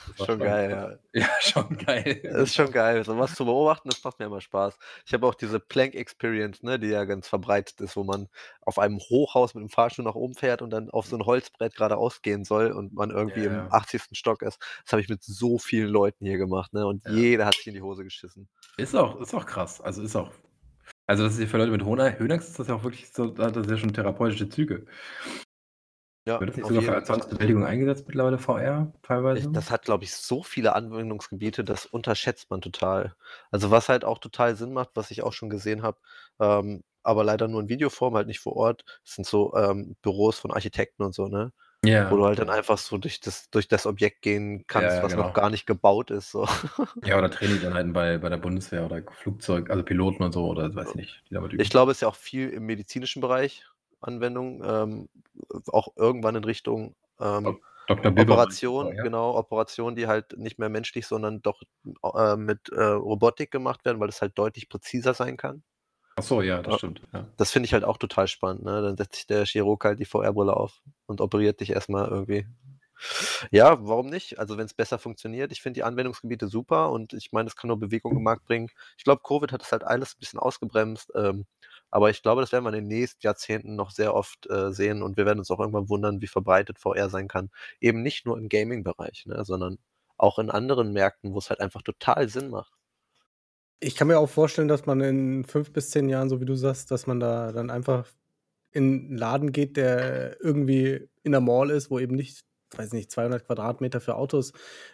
Das war Schon geil, ja. Ja, schon geil. Ist schon geil. So was zu beobachten, das macht mir immer Spaß. Ich habe auch diese Plank Experience, ne, die ja ganz verbreitet ist, wo man auf einem Hochhaus mit dem Fahrstuhl nach oben fährt und dann auf so 'n Holzbrett geradeaus gehen soll und man irgendwie Ja, im ja. 80. Stock ist. Das habe ich mit so vielen Leuten hier gemacht, ne, und Ja. jeder hat sich in die Hose geschissen. Ist auch ist auch krass. Also, ist auch also, das ist ja für Leute mit Höhenangst ist das ja auch wirklich so da hat das ja schon therapeutische Züge. Ja, Wird das nicht sogar für. Zwangsbewältigung eingesetzt mittlerweile, VR teilweise? das hat, glaube ich, so viele Anwendungsgebiete, das unterschätzt man total. Also, was halt auch total Sinn macht, was ich auch schon gesehen habe, ähm, aber leider nur in Videoform, halt nicht vor Ort, sind so, ähm, Büros von Architekten und so, ne? Wo Ja. du halt dann einfach so durch das durch das Objekt gehen Ja, kannst, ja, was noch genau. gar nicht gebaut ist, so. Ja, oder Trainingeinheiten bei bei der Bundeswehr oder Flugzeug also, Piloten und so oder weiß ich nicht. Ich glaube, es ist ja auch viel im medizinischen Bereich Anwendung, ähm, auch irgendwann in Richtung, ähm, Bilber Operation, ja. genau, Operationen, die halt nicht mehr menschlich, sondern doch, äh, mit, äh, Robotik gemacht werden, weil es halt deutlich präziser sein kann. Ach so, ja, das stimmt, ja. Das finde ich halt auch total spannend, ne? Dann setzt sich der Chirurg halt die VR-Brille auf und operiert dich erst mal irgendwie. Ja, warum nicht? Also, wenn's besser funktioniert. Ich finde die Anwendungsgebiete super und ich meine, es kann nur Bewegung im Markt bringen. Ich glaube, Covid hat das halt alles 'n bisschen ausgebremst, ähm, aber ich glaube, das werden wir in den nächsten Jahrzehnten noch sehr oft, äh, sehen und wir werden uns auch irgendwann wundern, wie verbreitet VR sein kann. Eben nicht nur im Gaming-Bereich, ne, sondern auch in anderen Märkten, wo's halt einfach total Sinn macht. Ich kann mir auch vorstellen, dass man in 5 bis 10 Jahren, so wie du sagst, dass man da dann einfach in 'n Laden geht, der irgendwie in der Mall ist, wo eben nicht, weiß nicht, 200 Quadratmeter für Autos,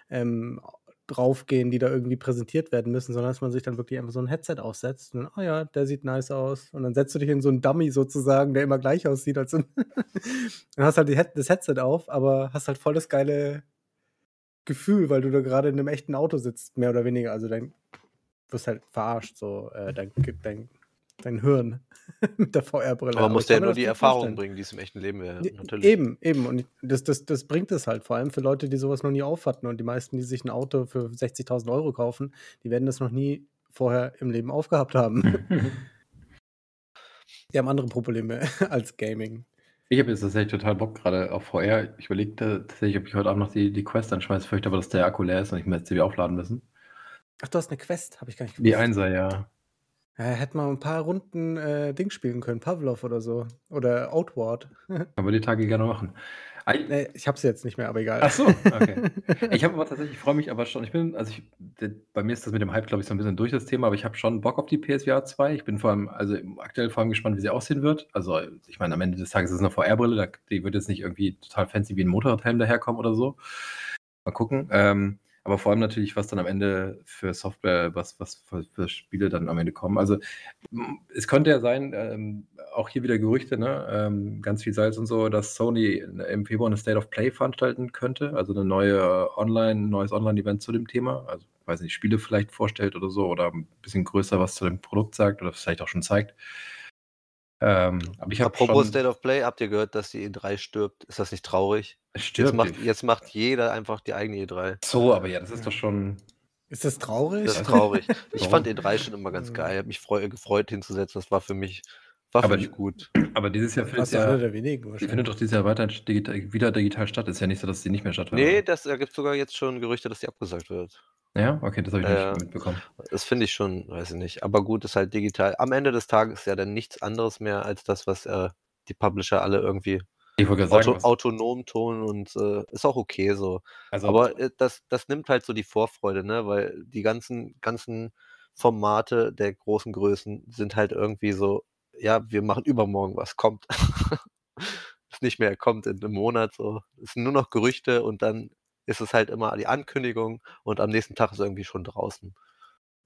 ähm, draufgehen, die da irgendwie präsentiert werden müssen, sondern dass man sich dann wirklich einfach so 'n Headset aufsetzt und: „Ah ja, der sieht nice aus.“ Und dann setzt du dich in so 'n Dummy sozusagen, der immer gleich aussieht als Dann hast halt Head das Headset auf, aber hast halt voll das geile Gefühl, weil du da grade in 'nem echten Auto sitzt, mehr oder weniger. Also, dein wirst halt verarscht, so, äh, dein dein dein Hirn mit der VR-Brille. Aber Aber musst ich dir ja kann mir nur die Erfahrung vorstellen. bringen, die's im echten Leben wäre, E natürlich. eben, eben. Und das das das bringt es halt, vor allem für Leute, die so was noch nie aufhatten. Und die meisten, die sich 'n Auto für 60.000 € kaufen, die werden das noch nie vorher im Leben aufgehabt haben. Die haben andere Probleme als Gaming. Ich habe jetzt tatsächlich total Bock grade auf VR. Ich überlegte tatsächlich, ob ich heute Abend noch die die Quest anschmeiße, fürchte aber, dass der Akku leer ist und ich mir jetzt die aufladen müssen. Ach, du hast 'ne Quest? Habe ich gar nicht Die gewusst. 1er, ja. Ja, hätten wir 'n paar Runden, äh, Dings spielen können, Pavlov oder so oder Outward. Können wir die Tage gerne machen. Ei Ne, ich habe sie jetzt nicht mehr, aber egal. Ach so, okay. Ich habe aber tatsächlich ich freue mich aber schon ich bin also, ich bei mir ist das mit dem Hype, glaube ich, so 'n bisschen durch das Thema, aber ich habe schon Bock auf die PSVR 2. Ich bin vor allem also, aktuell vor allem gespannt, wie sie aussehen wird. Also, ich meine, am Ende des Tages ist es 'ne VR-Brille, die wird jetzt nicht irgendwie total fancy wie 'n Motorradhelm daherkommen oder so. Mal gucken. Ähm, aber vor allem natürlich, was dann am Ende für Software was was für für Spiele dann am Ende kommen. Also, es könnte ja sein, ähm, auch hier wieder Gerüchte, ne, ähm, ganz viel Salz und so, dass Sony im Februar 'ne State of Play veranstalten könnte, also 'ne neue Online 'n neues Online-Event zu dem Thema. Also, weiß nicht, Spiele vielleicht vorstellt oder so oder 'n bisschen größer was zu dem Produkt sagt oder vielleicht auch schon zeigt. Ähm, aber ich habe Apropos schon State of Play, habt ihr gehört, dass die E3 stirbt? Ist das nicht traurig? Es Jetzt stirbt macht jetzt macht jeder einfach die eigene E3. So, aber ja, das ist doch schon Ist das traurig? Das ist traurig. Ich fand E3 schon immer ganz geil. Habe mich freu gefreut hinzusetzen. Das war für mich war Aber gut. aber dieses Jahr findet ja der wenigen findet doch dieses Jahr weiterhin digital wieder digital statt. Ist ja nicht so, dass sie nicht mehr stattfindet, Ne, oder? das da gibt's sogar jetzt schon Gerüchte, dass die abgesagt wird. Ja, okay, das habe ich Ja, nicht mitbekommen. das finde ich schon weiß ich nicht. Aber gut, ist halt digital. Am Ende des Tages ja dann nichts anderes mehr als das, was, äh, die Publisher alle irgendwie sagen, auto was autonom tun und, äh, ist auch okay so. Also Aber, äh, das das nimmt halt so die Vorfreude, ne, weil die ganzen ganzen Formate der großen Größen sind halt irgendwie so: „Ja, wir machen übermorgen was, kommt.“ Ist nicht mehr kommt in 'nem Monat so. Es sind nur noch Gerüchte und dann ist es halt immer die Ankündigung und am nächsten Tag ist irgendwie schon draußen.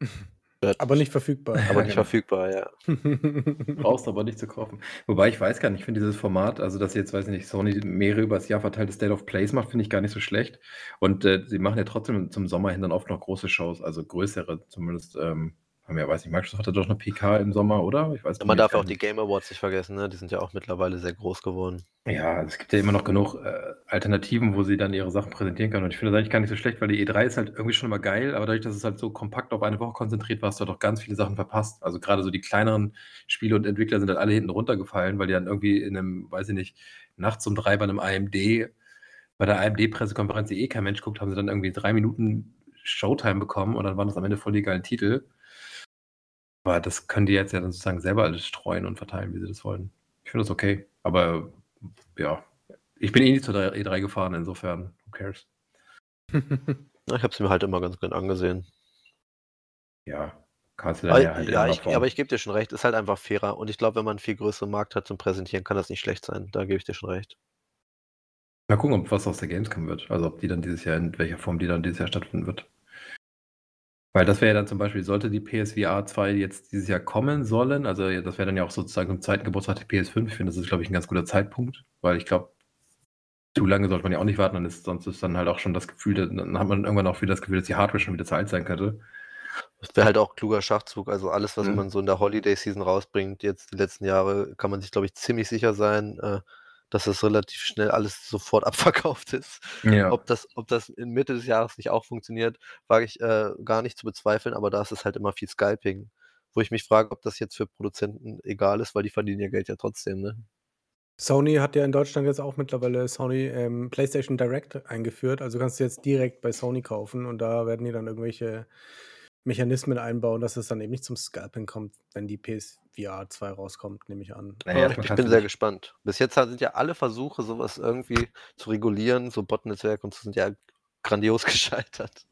Aber nicht verfügbar. Aber nicht genau. verfügbar, ja. Brauchst aber nicht zu kaufen. Wobei ich weiß gar nicht, ich finde dieses Format, also dass jetzt, weiß ich nicht, Sony mehrere übers Jahr verteilte State of Plays macht, finde ich gar nicht so schlecht. Und, äh, sie machen ja trotzdem zum Sommer hin dann oft noch große Shows, also größere zumindest, ähm, haben ja, weiß nicht, Microsoft hatte doch eine PK im Sommer, oder? Ich weiß Man darf ja auch die Game Awards nicht vergessen, ne? Die sind ja auch mittlerweile sehr groß geworden. Ja, es gibt ja immer noch genug äh, Alternativen, wo sie dann ihre Sachen präsentieren können. Und ich finde das eigentlich gar nicht so schlecht, weil die E3 ist halt irgendwie schon immer geil, aber dadurch, dass es halt so kompakt auf eine Woche konzentriert war, hast du halt auch ganz viele Sachen verpasst. Also gerade so die kleineren Spiele und Entwickler sind halt alle hinten runtergefallen, weil die dann irgendwie in einem, weiß ich nicht, nachts um drei bei einem AMD, bei der AMD-Pressekonferenz, die eh kein Mensch guckt, haben sie dann irgendwie drei Minuten Showtime bekommen und dann waren das am Ende voll die geilen Titel. Aber das können die jetzt ja dann sozusagen selber alles streuen und verteilen, wie sie das wollen. Ich finde das okay. Aber ja, ich bin eh nicht zur E3 gefahren, insofern, who cares? ich habe es mir halt immer ganz gut angesehen. Ja, kannst du dann ja halt Ja, ich, aber ich gebe dir schon recht, ist halt einfach fairer. Und ich glaube, wenn man einen viel größeren Markt hat zum Präsentieren, kann das nicht schlecht sein. Da gebe ich dir schon recht. Mal gucken, ob was aus der Gamescom wird. Also ob die dann dieses Jahr, in welcher Form die dann dieses Jahr stattfinden wird. Weil das wäre ja dann zum Beispiel, sollte die PSVR 2 jetzt dieses Jahr kommen sollen, also das wäre dann ja auch sozusagen zum zweiten Geburtstag der PS5. Ich finde, das ist, glaube ich, ein ganz guter Zeitpunkt, weil ich glaube, zu lange sollte man ja auch nicht warten, dann ist, sonst ist dann halt auch schon das Gefühl, dann hat man irgendwann auch wieder das Gefühl, dass die Hardware schon wieder zu alt sein könnte. Das wäre halt auch kluger Schachzug. Also alles, was mhm. man so in der Holiday-Season rausbringt, jetzt die letzten Jahre, kann man sich, glaube ich, ziemlich sicher sein, äh, dass das relativ schnell alles sofort abverkauft ist. Ja. Ob das, ob das in Mitte des Jahres nicht auch funktioniert, wage ich äh, gar nicht zu bezweifeln, aber da ist es halt immer viel Scalping. Wo ich mich frage, ob das jetzt für Produzenten egal ist, weil die verdienen ja Geld ja trotzdem, ne? Sony hat ja in Deutschland jetzt auch mittlerweile Sony ähm, PlayStation Direct eingeführt. Also kannst du jetzt direkt bei Sony kaufen und da werden die dann irgendwelche Mechanismen einbauen, dass es dann eben nicht zum Scalping kommt, wenn die PSVR 2 rauskommt, nehme ich an. Naja, ich bin sehr gespannt. Bis jetzt sind ja alle Versuche, sowas irgendwie zu regulieren, so Botnetzwerk und so, sind ja grandios gescheitert.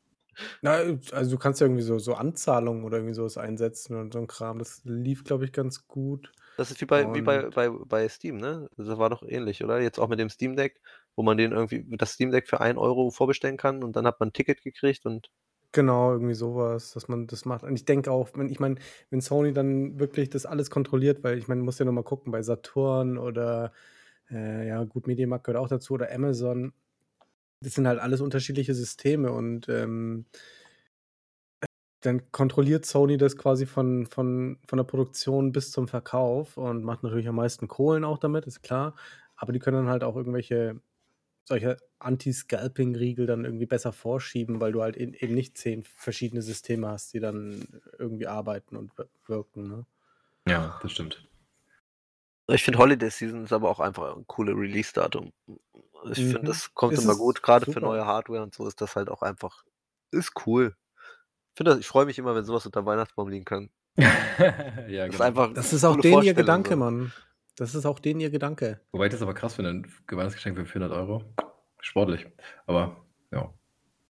Na, also du kannst ja irgendwie so, so Anzahlungen oder irgendwie sowas einsetzen und so ein Kram. Das lief, glaube ich, ganz gut. Das ist wie bei, wie bei, bei, bei Steam, ne? Das war doch ähnlich, oder? Jetzt auch mit dem Steam Deck, wo man den irgendwie, das Steam Deck für 1 Euro vorbestellen kann und dann hat man ein Ticket gekriegt und Genau, irgendwie sowas, dass man das macht. Und ich denke auch, wenn ich meine, wenn Sony dann wirklich das alles kontrolliert, weil ich meine, muss ja noch mal gucken, bei Saturn oder, äh, ja gut, Mediamarkt gehört auch dazu oder Amazon. Das sind halt alles unterschiedliche Systeme und, ähm dann kontrolliert Sony das quasi von von von der Produktion bis zum Verkauf und macht natürlich am meisten Kohlen auch damit, ist klar. Aber die können dann halt auch irgendwelche solche Anti-Scalping-Riegel dann irgendwie besser vorschieben, weil du halt eben nicht zehn verschiedene Systeme hast, die dann irgendwie arbeiten und wirken. Ne? Ja, das stimmt. Ich finde Holiday Season ist aber auch einfach ein cooles Release-Datum. Ich mhm. finde, das kommt ist immer gut, gerade für neue Hardware und so ist das halt auch einfach, ist cool. Ich, finde, ich freue mich immer, wenn sowas unter Weihnachtsbaum liegen kann. ja, das genau. ist einfach das ist auch den ihr Gedanke, so. Mann. Das ist auch denen ihr Gedanke. Wobei ich das aber krass finde, ein Weihnachtsgeschenk für 400 Euro. Sportlich. Aber ja,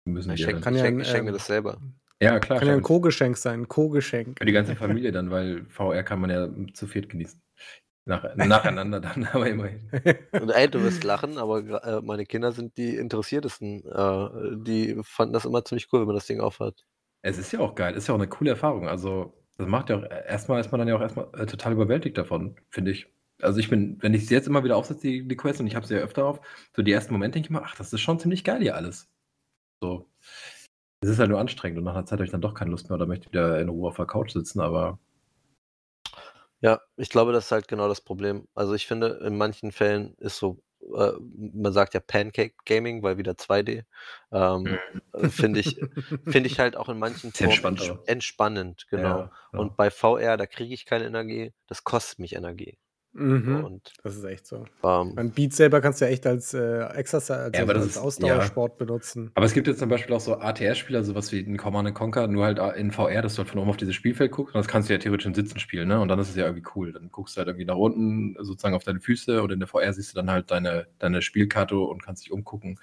wir müssen ich schenke ja schenk, schenk mir ähm, das selber. Ja, klar. Kann ja ein Co-Geschenk sein, ein Co-Geschenk. Für die ganze Familie dann, weil VR kann man ja zu viert genießen. Nach, nacheinander dann, aber immerhin. Und ey, du wirst lachen, aber äh, meine Kinder sind die interessiertesten. Äh, die fanden das immer ziemlich cool, wenn man das Ding aufhat. Es ist ja auch geil, ist ja auch eine coole Erfahrung. Also, das macht ja auch, erstmal ist man dann ja auch erstmal äh, total überwältigt davon, finde ich. Also ich bin, wenn ich sie jetzt immer wieder aufsetze, die, die Quest, und ich habe sie ja öfter auf, so die ersten Momente denke ich mir, ach, das ist schon ziemlich geil hier alles. So. Es ist halt nur anstrengend und nach einer Zeit habe ich dann doch keine Lust mehr oder möchte wieder in Ruhe auf der Couch sitzen, aber. Ja, ich glaube, das ist halt genau das Problem. Also ich finde, in manchen Fällen ist so, äh, man sagt ja Pancake Gaming, weil wieder 2D. Ähm, mhm. Finde ich, find ich halt auch in manchen Formen entspannend, genau. Ja, ja. Und bei VR, da kriege ich keine Energie, das kostet mich Energie. Mhm. Und, das ist echt so. Ähm, Beim Beat selber kannst du ja echt als äh, Exercise, also ja, als ist, Ausdauersport ja. benutzen. Aber es gibt jetzt zum Beispiel auch so ATS-Spieler, sowas wie ein Command Conquer, nur halt äh, in VR, dass du halt von oben auf dieses Spielfeld guckst. Und das kannst du ja theoretisch im Sitzen spielen, ne? Und dann ist es ja irgendwie cool. Dann guckst du halt irgendwie nach unten, sozusagen auf deine Füße und in der VR siehst du dann halt deine, deine Spielkarte und kannst dich umgucken.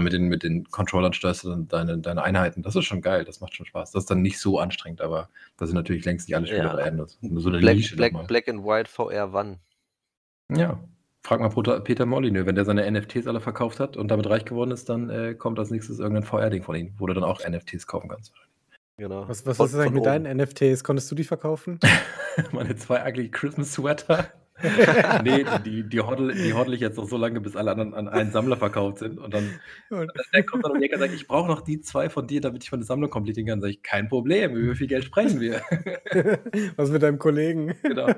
Und mit den, mit den Controllern steuerst du dann deine, deine Einheiten. Das ist schon geil, das macht schon Spaß. Das ist dann nicht so anstrengend, aber das sind natürlich längst nicht alle Spiele ja. Nur so eine Black, Nische Black, Black and White VR wann? Ja, frag mal Peter Molyneux, wenn der seine NFTs alle verkauft hat und damit reich geworden ist, dann äh, kommt als nächstes irgendein VR-Ding von ihm, wo du dann auch NFTs kaufen kannst. Genau. Was, was von, ist eigentlich mit oben. deinen NFTs? Konntest du die verkaufen? Meine zwei ugly Christmas Sweater. nee, die, die, hoddle, die hoddle ich jetzt noch so lange, bis alle anderen an einen Sammler verkauft sind. Und dann und der kommt dann um die Ecke und sagt, ich brauche noch die zwei von dir, damit ich meine Sammlung komplettieren kann. Sag ich, kein Problem, über wie viel Geld sprechen wir? Was mit deinem Kollegen? Genau.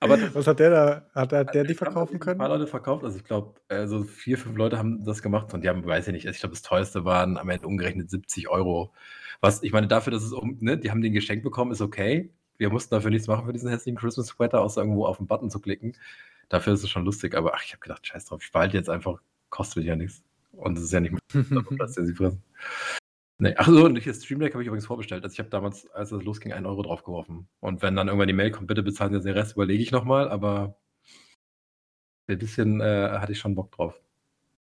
Aber Was hat der da? Hat, hat der die verkaufen können? Ein paar Leute verkauft, also ich glaube, so vier, fünf Leute haben das gemacht und die haben, weiß ich nicht, also ich glaube, das teuerste waren am Ende umgerechnet 70 Euro. Was, ich meine, dafür, dass es um, ne, die haben den geschenkt bekommen, ist okay. Wir mussten dafür nichts machen für diesen hässlichen Christmas Sweater, außer irgendwo auf den Button zu klicken. Dafür ist es schon lustig, aber ach, ich habe gedacht, scheiß drauf, ich behalte jetzt einfach, kostet ja nichts. Und es ist ja nicht mehr den sie fressen. Nee. Ach so, und hier Stream Deck habe ich übrigens vorbestellt. Also ich habe damals, als es losging, einen Euro draufgeworfen. Und wenn dann irgendwann die Mail kommt, bitte bezahlen Sie den Rest, überlege ich nochmal, aber ein bisschen äh, hatte ich schon Bock drauf.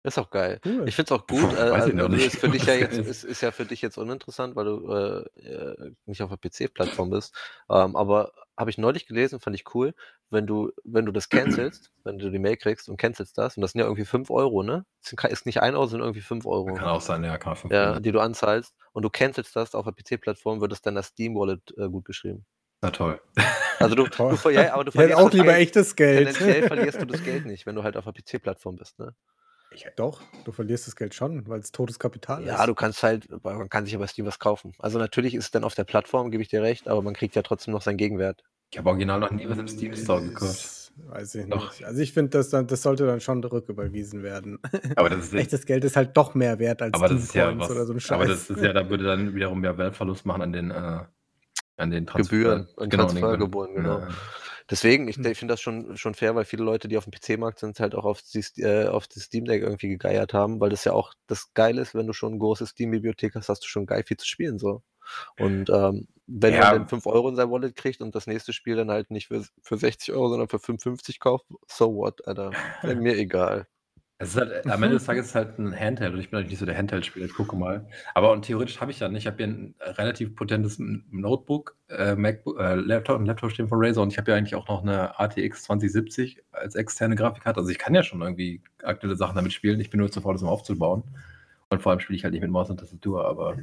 Ist auch geil. Cool. Ich finde es auch gut. Puh, äh, also, ist für dich ja jetzt ist, ist, ja für dich jetzt uninteressant, weil du äh, äh nicht auf der PC-Plattform bist. Ähm, aber habe ich neulich gelesen, fand ich cool, wenn du, wenn du das cancelst, wenn du die Mail kriegst und cancelst das, und das sind ja irgendwie 5 Euro, ne? Das ist nicht 1 Euro, sondern irgendwie 5 Euro. Kann auch sein, ja, kann 5 ja, Euro. Die du anzahlst und du cancelst das auf der PC-Plattform, wird es dann das Steam-Wallet äh, gut geschrieben. Na toll. Also du, toll. du, ja, aber du verlierst auch lieber echtes Geld. Tendenziell verlierst du das Geld nicht, wenn du halt auf der PC-Plattform bist, ne? Ich, doch, du verlierst das Geld schon, weil es totes Kapital ja, ist. Ja, du kannst halt, man kann sich aber Steam was kaufen. Also natürlich ist es dann auf der Plattform, gebe ich dir recht, aber man kriegt ja trotzdem noch seinen Gegenwert. Ich habe original noch nie was im Steam Store gekauft. Weiß ich Doch. nicht. Also ich finde, das, das sollte dann schon rücküberwiesen werden. Aber das ist Echtes Geld ist halt doch mehr wert als aber das ist ja was, oder so ein Scheiß. Aber das ist ja, da würde dann wiederum mehr Wertverlust machen an den, äh, an den Transfer Gebühren und genau, Transfergebühren, genau. Ja. Deswegen, ich, hm. ich finde das schon, schon fair, weil viele Leute, die auf dem PC-Markt sind, halt auch auf, die, äh, auf das Steam Deck irgendwie gegeiert haben, weil das ja auch das Geile ist, wenn du schon eine große Steam-Bibliothek hast, hast du schon geil viel zu spielen. So. Und ähm, wenn ja. man dann 5 Euro in sein Wallet kriegt und das nächste Spiel dann halt nicht für, für 60 Euro, sondern für 55 kauft, so what, Alter. mir egal. Es ist halt, am Ende des Tages ist es halt ein Handheld und ich bin halt nicht so der Handheld-Spieler, ich gucke mal. Aber und theoretisch habe ich ja nicht, ich habe hier ein relativ potentes Notebook, äh, MacBook, äh, Laptop, ein Laptop stehen von Razer und ich habe ja eigentlich auch noch eine ATX 2070 als externe Grafikkarte. Also ich kann ja schon irgendwie aktuelle Sachen damit spielen, ich bin nur zu faul, das mal aufzubauen. Und vor allem spiele ich halt nicht mit Maus und Tastatur, aber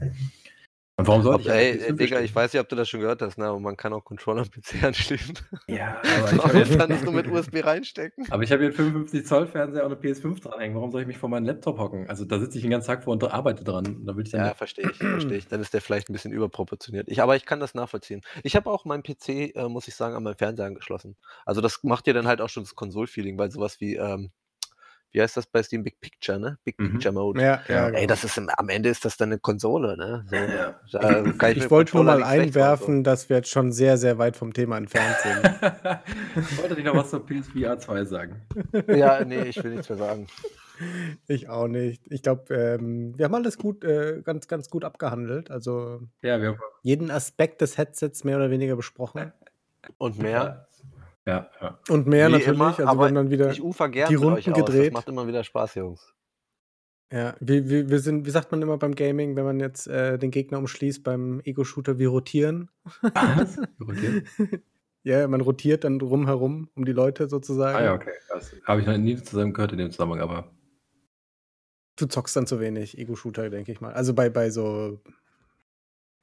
und warum sollte ich ey, ey Digga, ich weiß nicht, ob du das schon gehört hast, ne? aber man kann auch Controller am PC anschließen. Ja, aber ich kann es nur mit USB reinstecken. Aber ich habe hier einen 55 Zoll Fernseher und eine PS5 dranhängen. Warum soll ich mich vor meinen Laptop hocken? Also da sitze ich den ganzen Tag vor und arbeite dran. Da will ich dann ja, verstehe ich, verstehe ich. Dann ist der vielleicht ein bisschen überproportioniert. Ich, aber ich kann das nachvollziehen. Ich habe auch meinen PC, äh, muss ich sagen, an meinen Fernseher angeschlossen. Also das macht dir dann halt auch schon das Konsolfeeling, weil sowas wie ähm, wie heißt das bei Steam Big Picture, ne? Big mhm. Picture Mode. Ja, ja, Ey, genau. das ist am Ende ist das dann eine Konsole, ne? So, ja. ich, ich wollte nur mal einwerfen, dass wir jetzt schon sehr, sehr weit vom Thema entfernt sind. ich wollte nicht noch was zur PSVR 2 sagen. ja, nee, ich will nichts mehr sagen. Ich auch nicht. Ich glaube, ähm, wir haben alles gut, äh, ganz, ganz gut abgehandelt. Also ja, wir haben jeden Aspekt des Headsets mehr oder weniger besprochen. Und mehr. Ja, ja. Und mehr Wie natürlich, immer, also aber dann wieder ich ufer gern die Runden gedreht. Das macht immer wieder Spaß, Jungs. Ja, wie, wie, wir sind, wie sagt man immer beim Gaming, wenn man jetzt äh, den Gegner umschließt beim Ego-Shooter, wir rotieren. Was? rotieren? ja, man rotiert dann drumherum um die Leute sozusagen. Ah ja, okay. Das habe ich noch nie zusammen gehört in dem Zusammenhang, aber. Du zockst dann zu wenig Ego-Shooter, denke ich mal. Also bei, bei so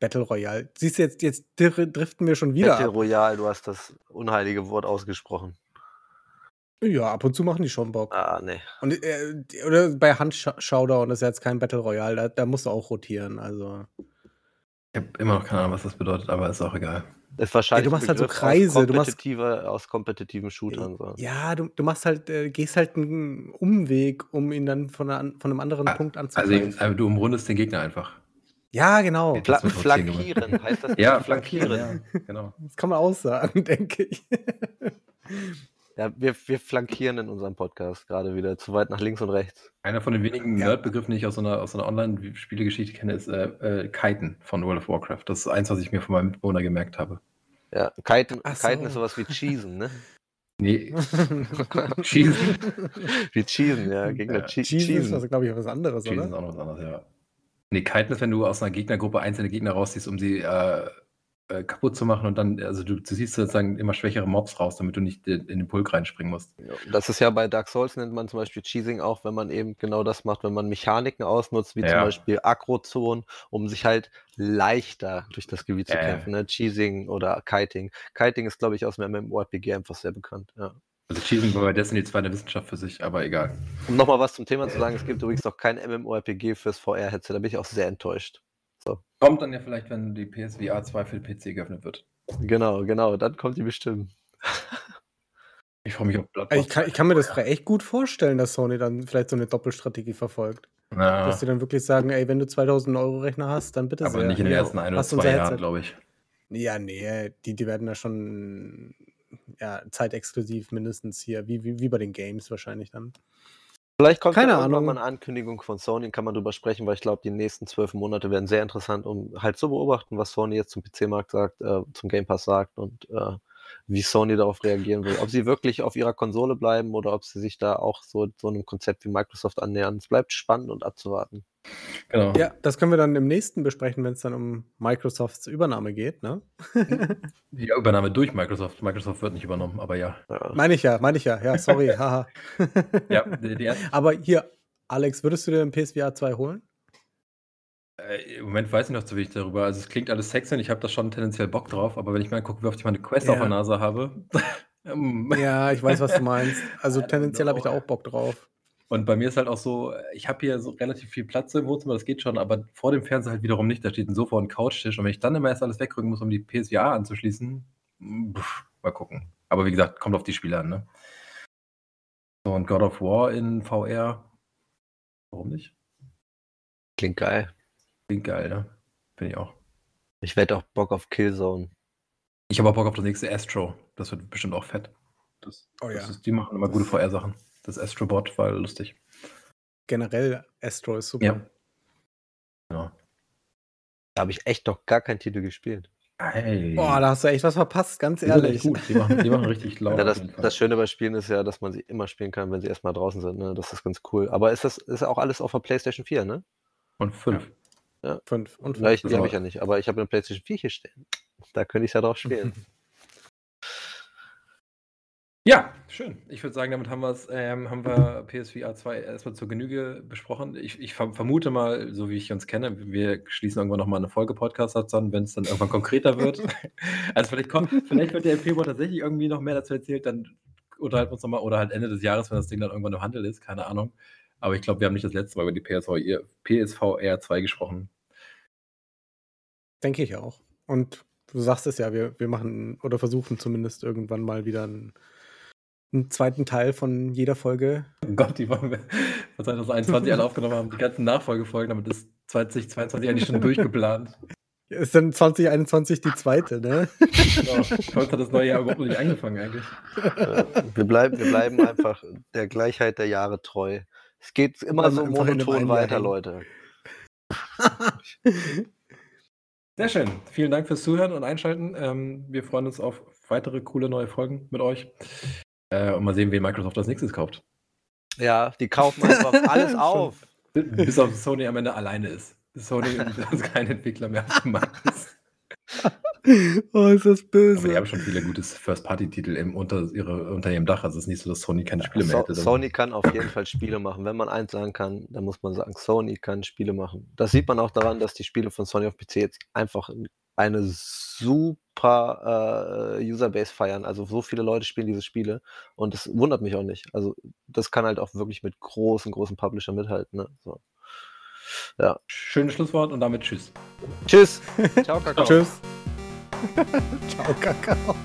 Battle Royale. Siehst du, jetzt, jetzt driften wir schon wieder. Battle ab. Royale, du hast das unheilige Wort ausgesprochen. Ja, ab und zu machen die schon Bock. Ah, nee. Und, äh, oder bei Handshowdown das ist jetzt kein Battle Royale, da, da musst du auch rotieren. Also. Ich habe immer noch keine Ahnung, was das bedeutet, aber ist auch egal. Ist wahrscheinlich ja, du machst halt so Kreise. Du machst, aus kompetitiven Shootern. So. Ja, du, du machst halt, äh, gehst halt einen Umweg, um ihn dann von, einer, von einem anderen ah, Punkt also, anzugreifen. Also, du umrundest den Gegner einfach. Ja, genau. Fla flankieren heißt das. ja, flankieren. Ja, genau. Das kann man auch sagen, denke ich. Ja, wir, wir flankieren in unserem Podcast gerade wieder zu weit nach links und rechts. Einer von den wenigen ja. Nerd-Begriffen, die ich aus so einer, aus einer Online-Spielegeschichte kenne, ist äh, äh, Kiten von World of Warcraft. Das ist eins, was ich mir von meinem Mitbewohner gemerkt habe. Ja, Kiten, so. Kiten ist sowas wie Cheesen, ne? Nee. Cheesen. wie Cheesen, ja. Gegner ja. Cheesen. Cheesen ist, glaube ich, was anderes, Cheesen oder? Cheesen ist auch noch was anderes, ja. Nee, Kiten ist, wenn du aus einer Gegnergruppe einzelne Gegner rausziehst, um sie äh, äh, kaputt zu machen und dann, also du, du siehst sozusagen immer schwächere Mobs raus, damit du nicht in den Pulk reinspringen musst. Das ist ja bei Dark Souls nennt man zum Beispiel Cheesing auch, wenn man eben genau das macht, wenn man Mechaniken ausnutzt, wie ja. zum Beispiel Aggro-Zonen, um sich halt leichter durch das Gebiet zu kämpfen. Ne? Cheesing oder Kiting. Kiting ist, glaube ich, aus dem MMORPG einfach sehr bekannt, ja. Also Cheating war bei Destiny 2 eine Wissenschaft für sich, aber egal. Um nochmal was zum Thema zu sagen, es gibt übrigens noch kein MMORPG fürs VR-Headset, da bin ich auch sehr enttäuscht. So. Kommt dann ja vielleicht, wenn die PSVR 2 für den PC geöffnet wird. Genau, genau, dann kommt die bestimmt. Ich freue mich auf Bloodborne. Ich kann, ich kann mir das echt gut vorstellen, dass Sony dann vielleicht so eine Doppelstrategie verfolgt. Ja. Dass sie dann wirklich sagen, ey, wenn du 2000 Euro Rechner hast, dann bitte Aber sehr. nicht in den ersten ein oder zwei Jahren, glaube ich. Ja, nee, die, die werden da schon ja, zeitexklusiv mindestens hier, wie, wie, wie bei den Games wahrscheinlich dann. Vielleicht kommt Keine ja Ahnung. mal eine Ankündigung von Sony, kann man drüber sprechen, weil ich glaube, die nächsten zwölf Monate werden sehr interessant, um halt zu beobachten, was Sony jetzt zum PC-Markt sagt, äh, zum Game Pass sagt und äh, wie Sony darauf reagieren will. Ob sie wirklich auf ihrer Konsole bleiben oder ob sie sich da auch so, so einem Konzept wie Microsoft annähern. Es bleibt spannend und abzuwarten. Genau. Ja, das können wir dann im nächsten besprechen, wenn es dann um Microsofts Übernahme geht, ne? ja, Übernahme durch Microsoft. Microsoft wird nicht übernommen, aber ja. ja. Meine ich ja, meine ich ja. Ja, sorry, haha. ja, die, die aber hier, Alex, würdest du dir den PSVR 2 holen? Äh, Im Moment weiß ich noch zu wenig darüber. Also es klingt alles sexy und ich habe da schon tendenziell Bock drauf, aber wenn ich mal gucke, wie oft ich meine Quest ja. auf der Nase habe. Ähm, ja, ich weiß, was du meinst. Also tendenziell habe ich da auch Bock drauf. Und bei mir ist halt auch so, ich habe hier so relativ viel Platz im Wohnzimmer, das geht schon, aber vor dem Fernseher halt wiederum nicht. Da steht ein Sofa und ein Couchtisch. Und wenn ich dann immer erst alles wegrücken muss, um die PSVR anzuschließen, pff, mal gucken. Aber wie gesagt, kommt auf die Spiele an, ne? So, und God of War in VR. Warum nicht? Klingt geil. Klingt geil, ne? Finde ich auch. Ich werde auch Bock auf Killzone. Ich habe auch Bock auf das nächste Astro. Das wird bestimmt auch fett. Das, oh ja. Ist, die machen immer gute VR-Sachen. Das Astrobot war lustig. Generell Astro ist super. Ja. ja. Da habe ich echt noch gar keinen Titel gespielt. Hey. Boah, da hast du echt was verpasst, ganz ehrlich. Gut. Die, machen, die machen richtig laut. Ja, das, das, Schöne bei Spielen ist ja, dass man sie immer spielen kann, wenn sie erstmal draußen sind. Ne? Das ist ganz cool. Aber ist das ist auch alles auf der PlayStation 4, ne? Und 5. Ja. Fünf. Und fünf. Ja, ich, die habe ich ja nicht, aber ich habe eine PlayStation 4 hier stehen. Da könnte ich ja drauf spielen. Ja, schön. Ich würde sagen, damit haben, ähm, haben wir PSVR 2 erstmal zur Genüge besprochen. Ich, ich vermute mal, so wie ich uns kenne, wir schließen irgendwann nochmal eine Folge Podcast an, wenn es dann irgendwann konkreter wird. also vielleicht kommt, vielleicht wird der im Februar tatsächlich irgendwie noch mehr dazu erzählt, dann unterhalten wir uns nochmal, oder halt Ende des Jahres, wenn das Ding dann irgendwann im Handel ist, keine Ahnung. Aber ich glaube, wir haben nicht das letzte Mal über die PSVR, PSVR 2 gesprochen. Denke ich auch. Und du sagst es ja, wir, wir machen oder versuchen zumindest irgendwann mal wieder einen, einen zweiten Teil von jeder Folge. Oh Gott, die wollen wir von 2021 alle aufgenommen haben, die ganzen Nachfolgefolgen, damit ist 2022 eigentlich schon durchgeplant. Ist dann 2021 die zweite, ne? Genau. Heute hat das neue Jahr überhaupt nicht angefangen eigentlich. Wir bleiben, wir bleiben einfach der Gleichheit der Jahre treu. Es geht immer so monoton weiter, Leute. Sehr schön. Vielen Dank fürs Zuhören und Einschalten. Ähm, wir freuen uns auf weitere coole neue Folgen mit euch. Äh, und mal sehen, wen Microsoft als nächstes kauft. Ja, die kaufen einfach alles auf. Bis auf Sony am Ende alleine ist. Sony ist kein Entwickler mehr auf dem Markt ist. oh, ist das böse. Aber die haben schon viele gute First-Party-Titel unter, ihre, unter ihrem Dach. Also es ist nicht so, dass Sony keine Spiele mehr hätte. Sony kann auf jeden Fall Spiele machen. Wenn man eins sagen kann, dann muss man sagen, Sony kann Spiele machen. Das sieht man auch daran, dass die Spiele von Sony auf PC jetzt einfach eine super äh, Userbase feiern. Also so viele Leute spielen diese Spiele und das wundert mich auch nicht. Also das kann halt auch wirklich mit großen, großen Publishern mithalten. Ne? So. Ja. Schönes Schlusswort und damit tschüss. Tschüss. Ciao, Kakao. tschüss. Ciao, Kakao.